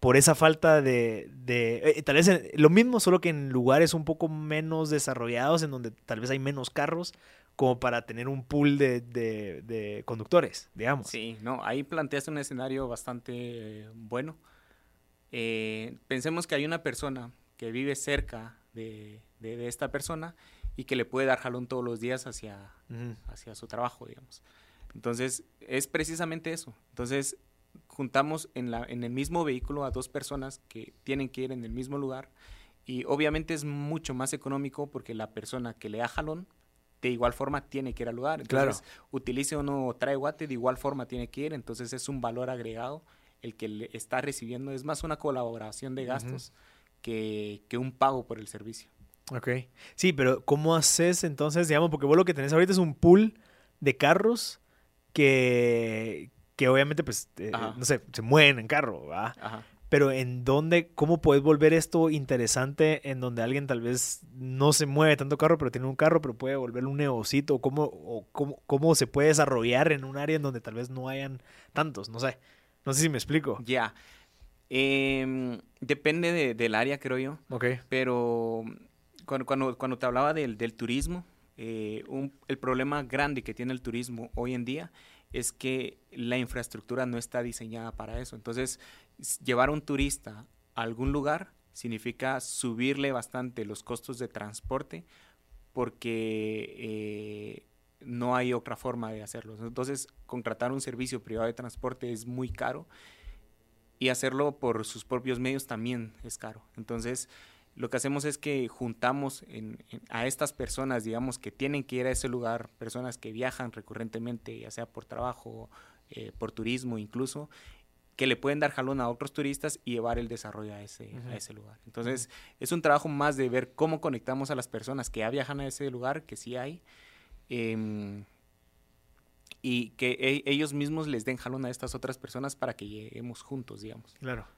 por esa falta de, de eh, tal vez lo mismo, solo que en lugares un poco menos desarrollados, en donde tal vez hay menos carros, como para tener un pool de, de, conductores, digamos. Sí, no, ahí planteaste un escenario bastante eh, bueno. Eh, pensemos que hay una persona que vive cerca de, esta persona y que le puede dar jalón todos los días hacia, hacia su trabajo, digamos. Entonces, es precisamente eso. Entonces, juntamos en, la, en el mismo vehículo a dos personas que tienen que ir en el mismo lugar y obviamente es mucho más económico porque la persona que le da jalón de igual forma tiene que ir al lugar. Entonces, utilice o no trae guate, de igual forma tiene que ir. Entonces, es un valor agregado el que le está recibiendo. Es más una colaboración de gastos que, que, un pago por el servicio. Ok. Sí, pero ¿cómo haces entonces, digamos, porque vos lo que tenés ahorita es un pool de carros que, que obviamente, pues, eh, no sé, se mueven en carro, ¿va? Ajá pero en dónde, cómo puedes volver esto interesante en donde alguien tal vez no se mueve tanto carro, pero tiene un carro, pero puede volverlo un negocito, o cómo, o cómo, cómo se puede desarrollar en un área en donde tal vez no hayan tantos, no sé, no sé si me explico. Ya, em, depende del área, creo yo. Ok. Pero cuando, cuando, cuando te hablaba del, del turismo, eh, un, el problema grande que tiene el turismo hoy en día es que la infraestructura no está diseñada para eso. Entonces, llevar a un turista a algún lugar significa subirle bastante los costos de transporte porque eh, no hay otra forma de hacerlo. Entonces, contratar un servicio privado de transporte es muy caro y hacerlo por sus propios medios también es caro. Entonces, lo que hacemos es que juntamos a estas personas, digamos, que tienen que ir a ese lugar, personas que viajan recurrentemente, ya sea por trabajo, eh, por turismo incluso, que le pueden dar jalón a otros turistas y llevar el desarrollo a ese, a ese lugar. Entonces, es un trabajo más de ver cómo conectamos a las personas que ya viajan a ese lugar, que sí hay, em, y que e, ellos mismos les den jalón a estas otras personas para que lleguemos juntos, digamos. Claro.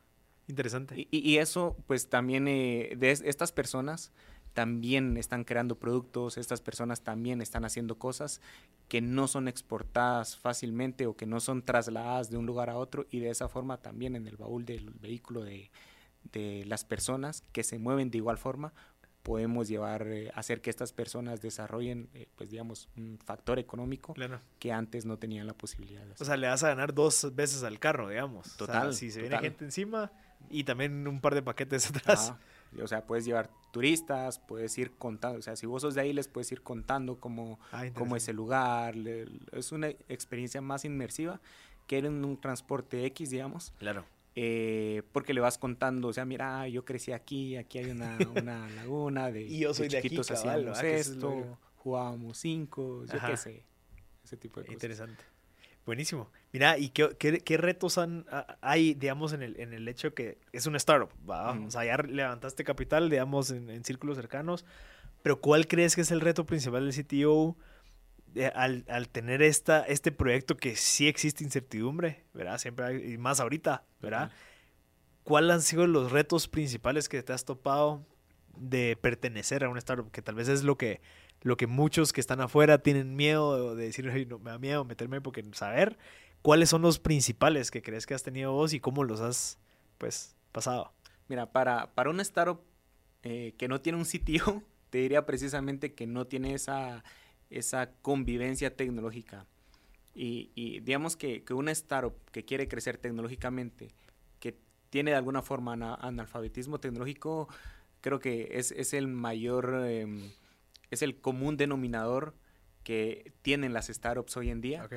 Interesante. Y, eso, pues también eh, de estas personas también están creando productos, estas personas también están haciendo cosas que no son exportadas fácilmente o que no son trasladadas de un lugar a otro y de esa forma también en el baúl del vehículo de, las personas que se mueven de igual forma podemos llevar, eh, hacer que estas personas desarrollen, eh, pues digamos, un factor económico que antes no tenían la posibilidad de hacer. O sea, le vas a ganar dos veces al carro, digamos. Total. si se viene gente encima, y también un par de paquetes atrás. o sea, puedes llevar turistas, puedes ir contando, o sea, si vos sos de ahí les puedes ir contando cómo, ah, cómo es el lugar, es una experiencia más inmersiva que en un transporte X, digamos. Claro. Eh, porque le vas contando, o sea, mira, yo crecí aquí, aquí hay una, una laguna de, y yo soy de, chiquitos aquí, hacíamos esto, jugábamos cinco, yo qué sé, ese tipo de cosas. Interesante. Buenísimo. Mira, ¿y qué, qué, retos han, hay, digamos, en el, en el hecho que es una startup? ¿va? O sea, ya levantaste capital, digamos, en, círculos cercanos, pero ¿cuál crees que es el reto principal del CTO al, al, tener esta, este proyecto que sí existe incertidumbre, ¿verdad? Siempre hay, y más ahorita, ¿verdad? ¿Cuáles han sido los retos principales que te has topado de pertenecer a una startup? Que tal vez es lo que lo que muchos que están afuera tienen miedo de decir, no, me da miedo meterme porque saber cuáles son los principales que crees que has tenido vos y cómo los has pues pasado. Mira, para, para un startup eh, que no tiene un sitio, te diría precisamente que no tiene esa, esa convivencia tecnológica. Y, digamos que, que, una startup que quiere crecer tecnológicamente, que tiene de alguna forma analfabetismo tecnológico, creo que es, es el mayor... Em, es el común denominador que tienen las startups hoy en día.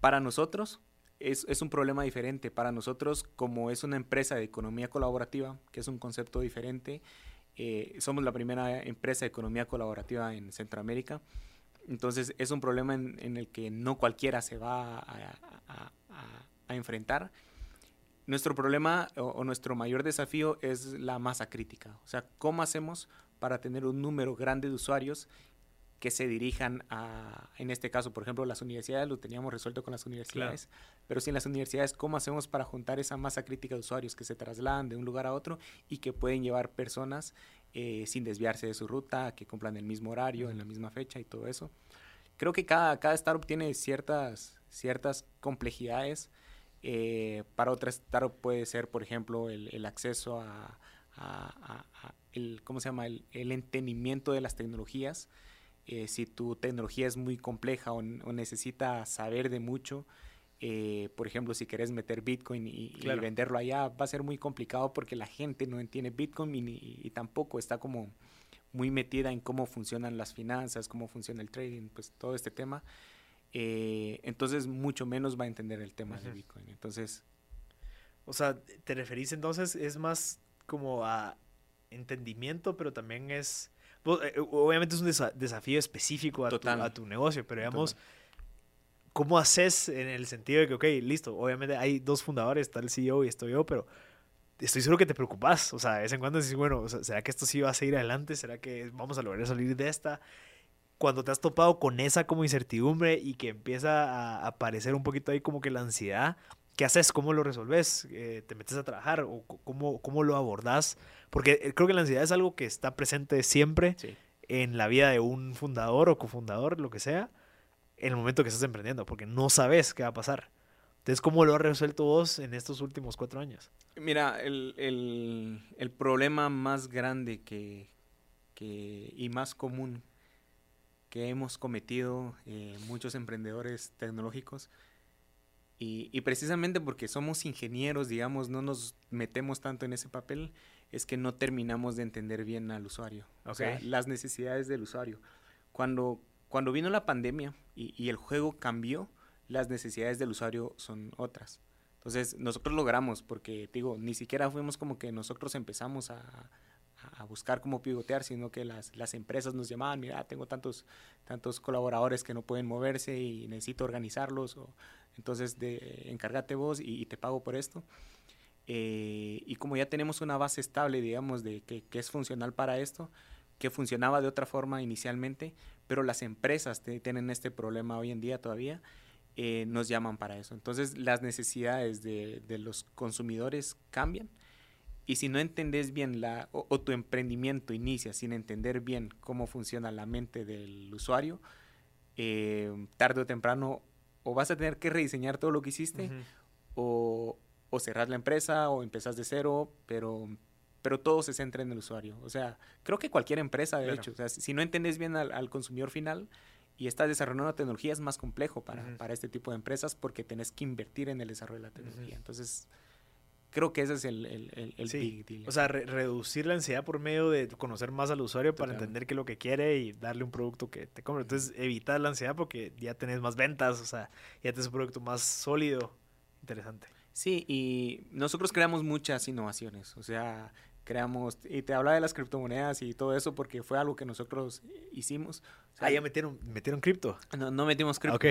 Para nosotros es, un problema diferente. Para nosotros, como es una empresa de economía colaborativa, que es un concepto diferente, eh, somos la primera empresa de economía colaborativa en Centroamérica. Entonces es un problema en, el que no cualquiera se va a, enfrentar. Nuestro problema o, o, nuestro mayor desafío es la masa crítica. O sea, ¿cómo hacemos para tener un número grande de usuarios que se dirijan a, en este caso, por ejemplo, las universidades, lo teníamos resuelto con las universidades, pero sin las universidades, ¿cómo hacemos para juntar esa masa crítica de usuarios que se trasladan de un lugar a otro y que pueden llevar personas eh, sin desviarse de su ruta, que cumplan el mismo horario, en la misma fecha y todo eso? Creo que cada, cada startup tiene ciertas, ciertas complejidades. Eh, para otra startup puede ser, por ejemplo, el, acceso a, a, el, ¿cómo se llama? El, entendimiento de las tecnologías. Eh, si tu tecnología es muy compleja o, necesita saber de mucho, eh, por ejemplo, si quieres meter Bitcoin y, venderlo allá, va a ser muy complicado porque la gente no entiende Bitcoin y, tampoco está como muy metida en cómo funcionan las finanzas, cómo funciona el trading, pues todo este tema. Eh, entonces, mucho menos va a entender el tema de Bitcoin. Entonces... O sea, ¿te referís entonces, es más como a entendimiento, pero también es... Eh, obviamente es un desafío específico a tu, a tu, negocio, pero digamos, ¿cómo haces en el sentido de que, ok, listo, obviamente hay dos fundadores, está el CEO y estoy yo, pero estoy seguro que te preocupas, o sea, de vez en cuando dices, bueno, ¿será que esto sí va a seguir adelante? ¿Será que vamos a lograr salir de esta? Cuando te has topado con esa como incertidumbre y que empieza a aparecer un poquito ahí como que la ansiedad, ¿qué haces? ¿Cómo lo resolves? Eh, ¿Te metes a trabajar? ¿O cómo, cómo lo abordas? Porque eh, creo que la ansiedad es algo que está presente siempre en la vida de un fundador o cofundador, lo que sea, en el momento que estás emprendiendo, porque no sabes qué va a pasar. Entonces, ¿cómo lo has resuelto vos en estos últimos cuatro años? Mira, el, el, problema más grande que, que, y más común que hemos cometido eh, muchos emprendedores tecnológicos y, precisamente porque somos ingenieros, digamos, no nos metemos tanto en ese papel, es que no terminamos de entender bien al usuario, o sea, las necesidades del usuario. Cuando, cuando vino la pandemia y, el juego cambió, las necesidades del usuario son otras. Entonces, nosotros logramos, porque digo, ni siquiera fuimos como que nosotros empezamos a, a, buscar cómo pivotear, sino que las, las, empresas nos llamaban, mira, tengo tantos, tantos colaboradores que no pueden moverse y necesito organizarlos, o, entonces de, encárgate vos y, te pago por esto. Eh, y como ya tenemos una base estable, digamos, de que, que, es funcional para esto, que funcionaba de otra forma inicialmente, pero las empresas tienen este problema hoy en día todavía, eh, nos llaman para eso. Entonces las necesidades de, de, los consumidores cambian y si no entendés bien la, o, tu emprendimiento inicia sin entender bien cómo funciona la mente del usuario, eh, tarde o temprano o vas a tener que rediseñar todo lo que hiciste o, o cerrar la empresa o empezás de cero, pero pero todo se centra en el usuario. O sea, creo que cualquier empresa, de hecho, o sea, si no entendés bien al, consumidor final y estás desarrollando tecnología, es más complejo para, para, este tipo de empresas porque tenés que invertir en el desarrollo de la tecnología. Entonces, creo que ese es el, el, el, big deal. O sea, reducir la ansiedad por medio de conocer más al usuario para entender qué es lo que quiere y darle un producto que te compre. Entonces, evitar la ansiedad porque ya tenés más ventas, o sea, ya tenés un producto más sólido. Interesante. Sí, y nosotros creamos muchas innovaciones. O sea, creamos, y te hablaba de las criptomonedas y todo eso porque fue algo que nosotros hicimos. ah, ya metieron, metieron cripto. No, no metimos cripto. Ok.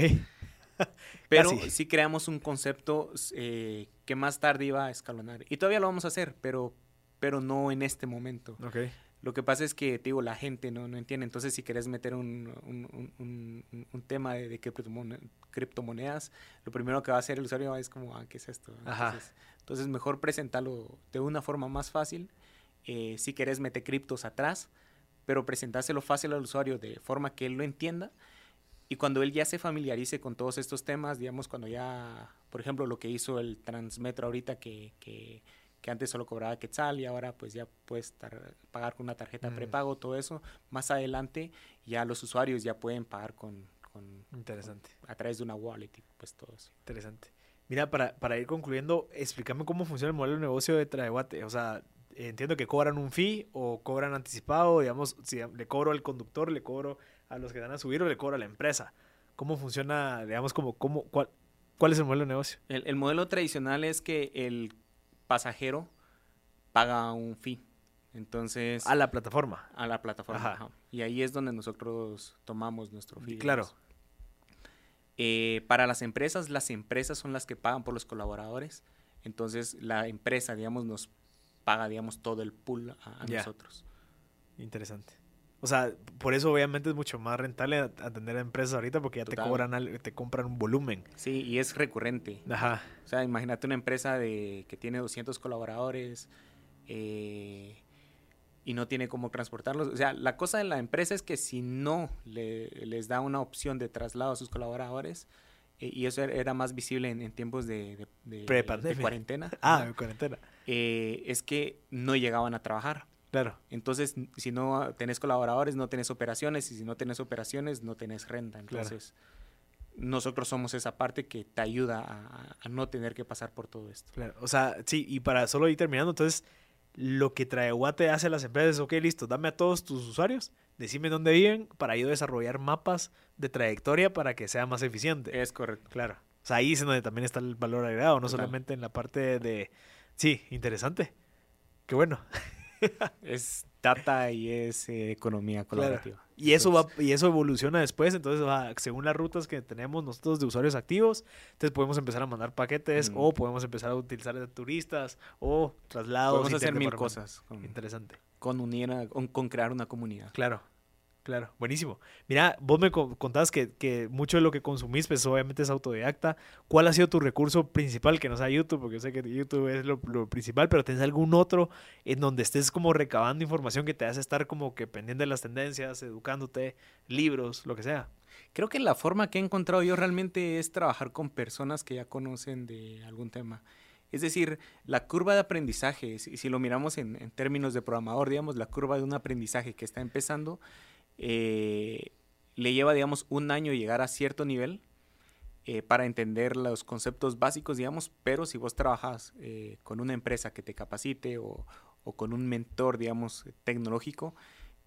Pero sí creamos un concepto eh, que más tarde iba a escalonar. Y todavía lo vamos a hacer, pero, pero no en este momento. Lo que pasa es que, te digo, la gente no, no entiende. Entonces, si querés meter un, un, un, un tema de, de, criptomonedas, lo primero que va a hacer el usuario es como, ah, ¿qué es esto? Entonces, entonces mejor presentarlo de una forma más fácil eh, si querés meter criptos atrás, pero presentárselo fácil al usuario de forma que él lo entienda. Y cuando él ya se familiarice con todos estos temas, digamos, cuando ya, por ejemplo, lo que hizo el Transmetro ahorita, que, que, que antes solo cobraba Quetzal y ahora pues ya puedes pagar con una tarjeta mm. prepago, todo eso, más adelante ya los usuarios ya pueden pagar con, con, Interesante. a través de una wallet y pues todo eso. Interesante. Mira, para, para ir concluyendo, explícame cómo funciona el modelo de negocio de Traeguate. O sea, entiendo que cobran un fee o cobran anticipado, digamos, si le cobro al conductor, le cobro a los que dan a subir o le cobro a la empresa. ¿Cómo funciona, digamos, como, cómo, cuál, cuál es el modelo de negocio? El, modelo tradicional es que el pasajero paga un fee. Entonces... A la plataforma. A la plataforma. Y ahí es donde nosotros tomamos nuestro fee. Claro. Eh, para las empresas, las empresas son las que pagan por los colaboradores. Entonces la empresa, digamos, nos paga, digamos, todo el pool a, nosotros. Interesante. O sea, por eso obviamente es mucho más rentable atender a empresas ahorita porque ya te cobran, te compran un volumen. Sí, y es recurrente. Ajá. O sea, imagínate una empresa de que tiene 200 colaboradores eh, y no tiene cómo transportarlos. O sea, la cosa de la empresa es que si no le, les da una opción de traslado a sus colaboradores, eh, y eso era más visible en, tiempos de, de, de cuarentena. Ah, de cuarentena. Eh, es que no llegaban a trabajar. Claro. Entonces, si no tenés colaboradores, no tenés operaciones, y si no tenés operaciones, no tenés renta. Entonces, nosotros somos esa parte que te ayuda a, no tener que pasar por todo esto. Claro. O sea, sí, y para solo ir terminando, entonces, lo que trae Guate hace a las empresas es, ok, listo, dame a todos tus usuarios, decime dónde viven para yo desarrollar mapas de trayectoria para que sea más eficiente. Es correcto. Claro. O sea, ahí es donde también está el valor agregado, no solamente en la parte de... Sí, interesante. Qué bueno. Es data y es eh, economía colaborativa. Y eso va y eso evoluciona después, entonces va según las rutas que tenemos nosotros de usuarios activos, entonces podemos empezar a mandar paquetes mm. o podemos empezar a utilizar turistas o traslados. Podemos hacer mil cosas. Interesante. Con unir, con crear una comunidad. Claro. Claro, buenísimo. Mira, vos me contabas que, que, mucho de lo que consumís, pues obviamente es autodidacta. ¿Cuál ha sido tu recurso principal que no sea YouTube? Porque yo sé que YouTube es lo, principal, pero ¿tienes algún otro en donde estés como recabando información que te hace estar como que pendiente de las tendencias, educándote, libros, lo que sea? Creo que la forma que he encontrado yo realmente es trabajar con personas que ya conocen de algún tema. Es decir, la curva de aprendizaje, si, si lo miramos en, en términos de programador, digamos, la curva de un aprendizaje que está empezando, eh, le lleva, digamos, un año llegar a cierto nivel eh, para entender los conceptos básicos, digamos, pero si vos trabajas eh, con una empresa que te capacite o, con un mentor, digamos, tecnológico,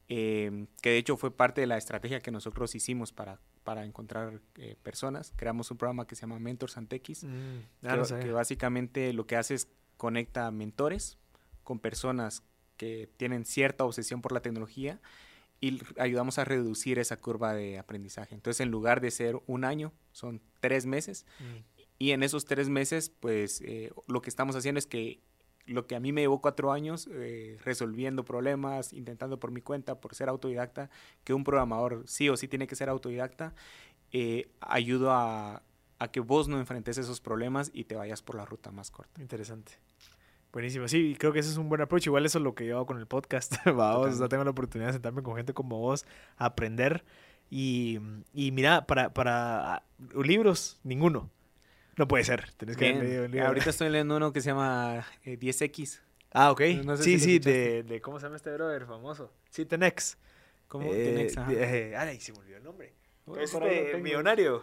que de hecho fue parte de la estrategia que nosotros hicimos para, para encontrar personas, creamos un programa que se llama Mentors Antex, mm, que, que básicamente lo que hace es conecta mentores con personas que tienen cierta obsesión por la tecnología y ayudamos a reducir esa curva de aprendizaje. Entonces, en lugar de ser un año, son tres meses. Mm. Y en esos tres meses, pues eh, lo que estamos haciendo es que lo que a mí me llevó cuatro años eh, resolviendo problemas, intentando por mi cuenta, por ser autodidacta, que un programador sí o sí tiene que ser autodidacta, eh, ayudo a, a que vos no enfrentes esos problemas y te vayas por la ruta más corta. Interesante. Buenísimo, sí, creo que ese es un buen approach. Igual eso es lo que yo hago con el podcast. Vamos, tengo la oportunidad de sentarme con gente como vos, a aprender. Y, y mira, para, para uh, libros, ninguno. No puede ser. Tenés que leer Ahorita estoy leyendo uno que se llama 10X. Eh, ah, ok. sí, sí, de, de, ¿Cómo se llama este brother famoso? Sí, Tenex. ¿Cómo? Eh, Tenex, eh, ay, se me olvidó el nombre. este millonario.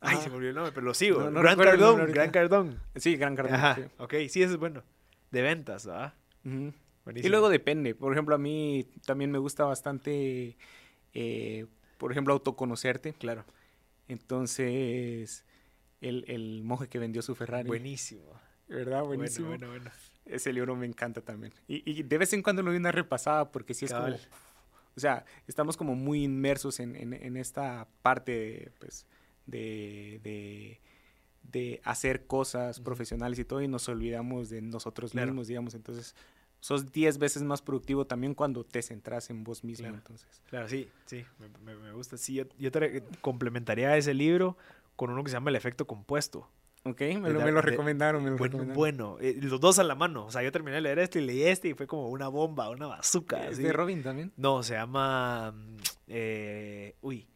Ay, se me olvidó el nombre, pero lo sigo. Gran Cardón, Gran Cardón. Sí, Gran Cardón. Ajá, sí. ok. Sí, ese es bueno. De ventas, ¿verdad? Y luego depende. Por ejemplo, a mí también me gusta bastante, eh, por ejemplo, autoconocerte. Claro. Entonces, el, el monje que vendió su Ferrari. Buenísimo. ¿Verdad? Buenísimo. Bueno, bueno, bueno. Ese libro me encanta también. Y, y de vez en cuando lo doy una repasada porque sí es como... O sea, estamos como muy inmersos en, en, en esta parte, pues, de, de, de, hacer cosas profesionales y todo y nos olvidamos de nosotros mismos, digamos. Entonces, sos 10 veces más productivo también cuando te centras en vos mismo. Claro, entonces. claro sí, sí, me, me, gusta. Sí, yo, yo te complementaría ese libro con uno que se llama El efecto compuesto. Ok, me lo, me lo recomendaron, me lo bueno, recomendaron. Bueno, eh, los dos a la mano. O sea, yo terminé de leer este y leí este y fue como una bomba, una bazooka. ¿Es de Robin también? No, se llama... Mm, eh, uy.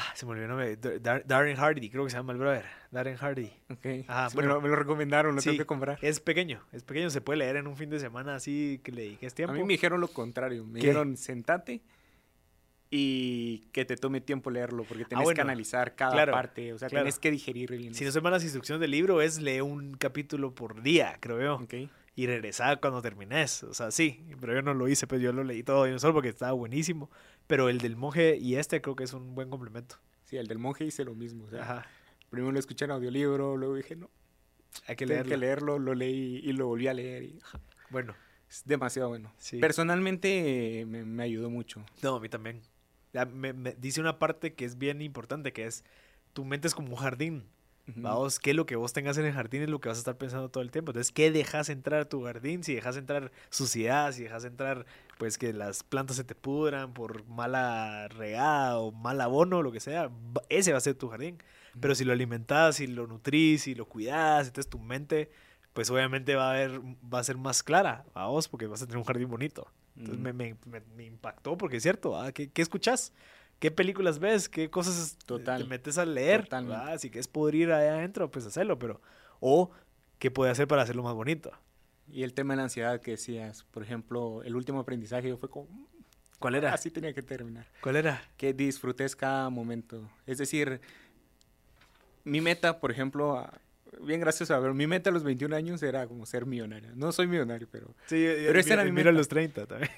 Ah, se me olvidó el nombre. Darren Hardy, creo que se llama el brother. Darren Hardy. Ok. Ah, bueno, me lo, recomendaron, lo tengo que comprar. Es pequeño, es pequeño, se puede leer en un fin de semana así que le dediques tiempo. A mí me dijeron lo contrario. Me dijeron, sentate y que te tome tiempo leerlo, porque ah, tienes que analizar cada parte, o sea, tienes que digerir bien. Si no se van las instrucciones del libro, es leer un capítulo por día, creo yo. Okay. Y regresar cuando termines, o sea, sí, pero yo no lo hice, pues yo lo leí todo no solo porque estaba buenísimo, pero el del monje y este creo que es un buen complemento. Sí, el del monje hice lo mismo, o sea, primero lo escuché en audiolibro, luego dije, no, hay que leerlo. que leerlo, lo leí y lo volví a leer y... Bueno. Es demasiado bueno. Personalmente me, me ayudó mucho. No, a mí también me, dice una parte que es bien importante, que es tu mente es como un jardín. Vamos, que lo que vos tengas en el jardín es lo que vas a estar pensando todo el tiempo. Entonces, ¿qué dejas entrar a tu jardín? Si dejas entrar suciedad, si dejas entrar, pues que las plantas se te pudran por mala regada o mal abono, lo que sea, ese va a ser tu jardín. Pero si lo alimentas, si lo nutrís, si lo cuidas, entonces tu mente, pues obviamente va a, ver, va a ser más clara a vos porque vas a tener un jardín bonito. Entonces me, me, me, impactó porque es cierto, ¿ah? ¿Qué, ¿Qué, escuchas? ¿Qué películas ves? ¿Qué cosas te metes a leer? Si quieres poder ir ahí adentro, pues hacerlo, pero... O, ¿qué puede hacer para hacerlo más bonito? Y el tema de la ansiedad que decías, por ejemplo, el último aprendizaje fue como... ¿Cuál era? Así tenía que terminar. ¿Cuál era? Que disfrutes cada momento. Es decir, mi meta, por ejemplo, bien gracioso. A ver, mi meta a los 21 años era como ser millonario. No soy millonario, pero. Sí, pero esa era mi meta. a los 30 también.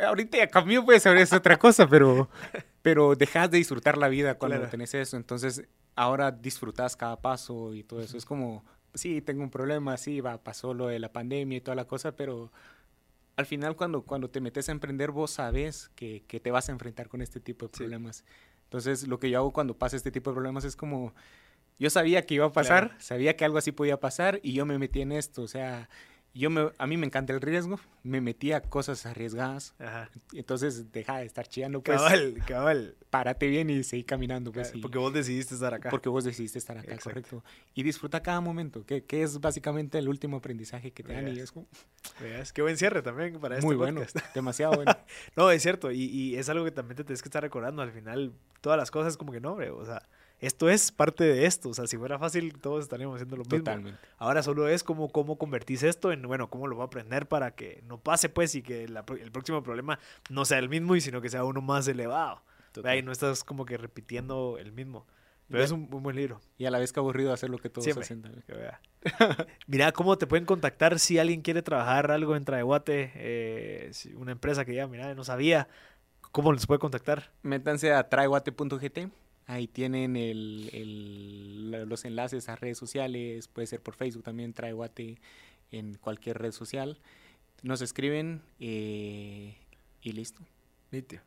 Ahorita ya cambió, puede ser es otra cosa, pero, pero dejas de disfrutar la vida cuando tenés eso. Entonces, ahora disfrutas cada paso y todo eso. Es como, sí, tengo un problema, sí, va, pasó lo de la pandemia y toda la cosa, pero al final cuando, cuando te metes a emprender, vos sabes que, que te vas a enfrentar con este tipo de problemas. Entonces, lo que yo hago cuando pasa este tipo de problemas es como yo sabía que iba a pasar, sabía que algo así podía pasar y yo me metí en esto, o sea, yo me, a mí me encanta el riesgo, me metí a cosas arriesgadas, Ajá. entonces deja de estar chillando, pues. Cabal, cabal. Párate bien y seguí caminando, pues. porque vos decidiste estar acá. Porque vos decidiste estar acá, correcto. Y disfruta cada momento, que, que, es básicamente el último aprendizaje que te dan y es como... Qué buen cierre también para este Muy bueno, demasiado bueno. no, es cierto, y, y, es algo que también te tienes que estar recordando, al final todas las cosas como que no, hombre, o sea esto es parte de esto. O sea, si fuera fácil, todos estaríamos haciendo lo mismo. Totalmente. Ahora solo es como cómo convertís esto en, bueno, cómo lo voy a aprender para que no pase, pues, y que el próximo problema no sea el mismo, y sino que sea uno más elevado. Ahí no estás como que repitiendo el mismo. Pero es un, buen libro. Y a la vez que aburrido hacer lo que todos hacen. Mira, ¿cómo te pueden contactar si alguien quiere trabajar algo en Traeguate? Eh, una empresa que ya, mira, no sabía. ¿Cómo les puede contactar? Métanse a traeguate.gt Ahí tienen los enlaces a redes sociales, puede ser por Facebook también, Trae Guate en cualquier red social. Nos escriben eh, y listo.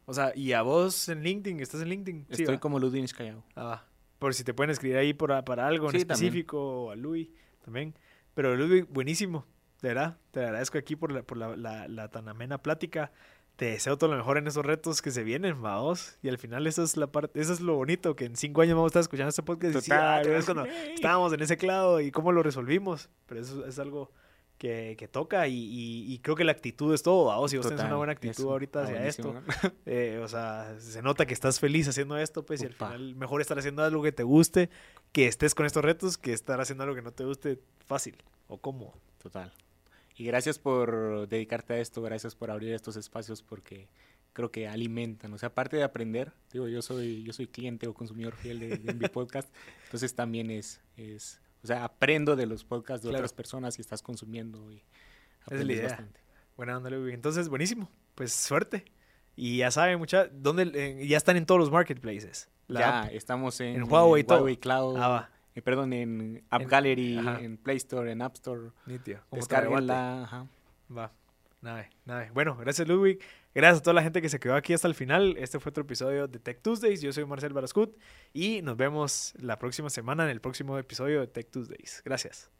O sea, y a vos en LinkedIn, ¿estás en LinkedIn? Estoy como Ludwig Callao. Ah. Por si te pueden escribir ahí por, para algo en Sí, también. específico o a Luis también. Pero Ludwig, buenísimo. De verdad, te agradezco aquí por la, por la, la- la tan amena plática. Te deseo todo lo mejor en esos retos que se vienen, vamos. Y al final eso es la parte, eso es lo bonito, que en cinco años vamos a estar escuchando este podcast y decir, "Ah, ¿te acuerdas cuando estábamos en ese clavo y cómo lo resolvimos. Pero eso es algo que, que toca y, y- y creo que la actitud es todo, vamos. Si vos tenés una Total, buena actitud eso. ahorita Ah, hacia esto, eh, o sea, se nota que estás feliz haciendo esto, pues, y al final mejor estar haciendo algo que te guste, que estés con estos retos, que estar haciendo algo que no te guste fácil o cómodo. Total. Y gracias por dedicarte a esto, gracias por abrir estos espacios porque creo que alimentan. O sea, aparte de aprender, digo, yo soy, yo soy cliente o consumidor fiel de, de mi podcast, entonces también es, es, o sea, aprendo de los podcasts de Claro. otras personas y estás consumiendo y es la idea. bastante. Buena onda, Ludwig. Entonces, buenísimo. Pues suerte. Y ya saben, mucha, ¿dónde, eh, ya están en todos los marketplaces. La ya, app. estamos en, en Huawei Cloud, Ah, va. Eh, perdón, en App En- Gallery, ajá. en Play Store, en App Store. Taraguate. Descárguenla, ajá. Va. Nada, nada. Bueno, gracias Ludwig. Gracias a toda la gente que se quedó aquí hasta el final. Este fue otro episodio de Tech Tuesdays. Yo soy Marcel Barascut y nos vemos la próxima semana en el próximo episodio de Tech Tuesdays. Gracias.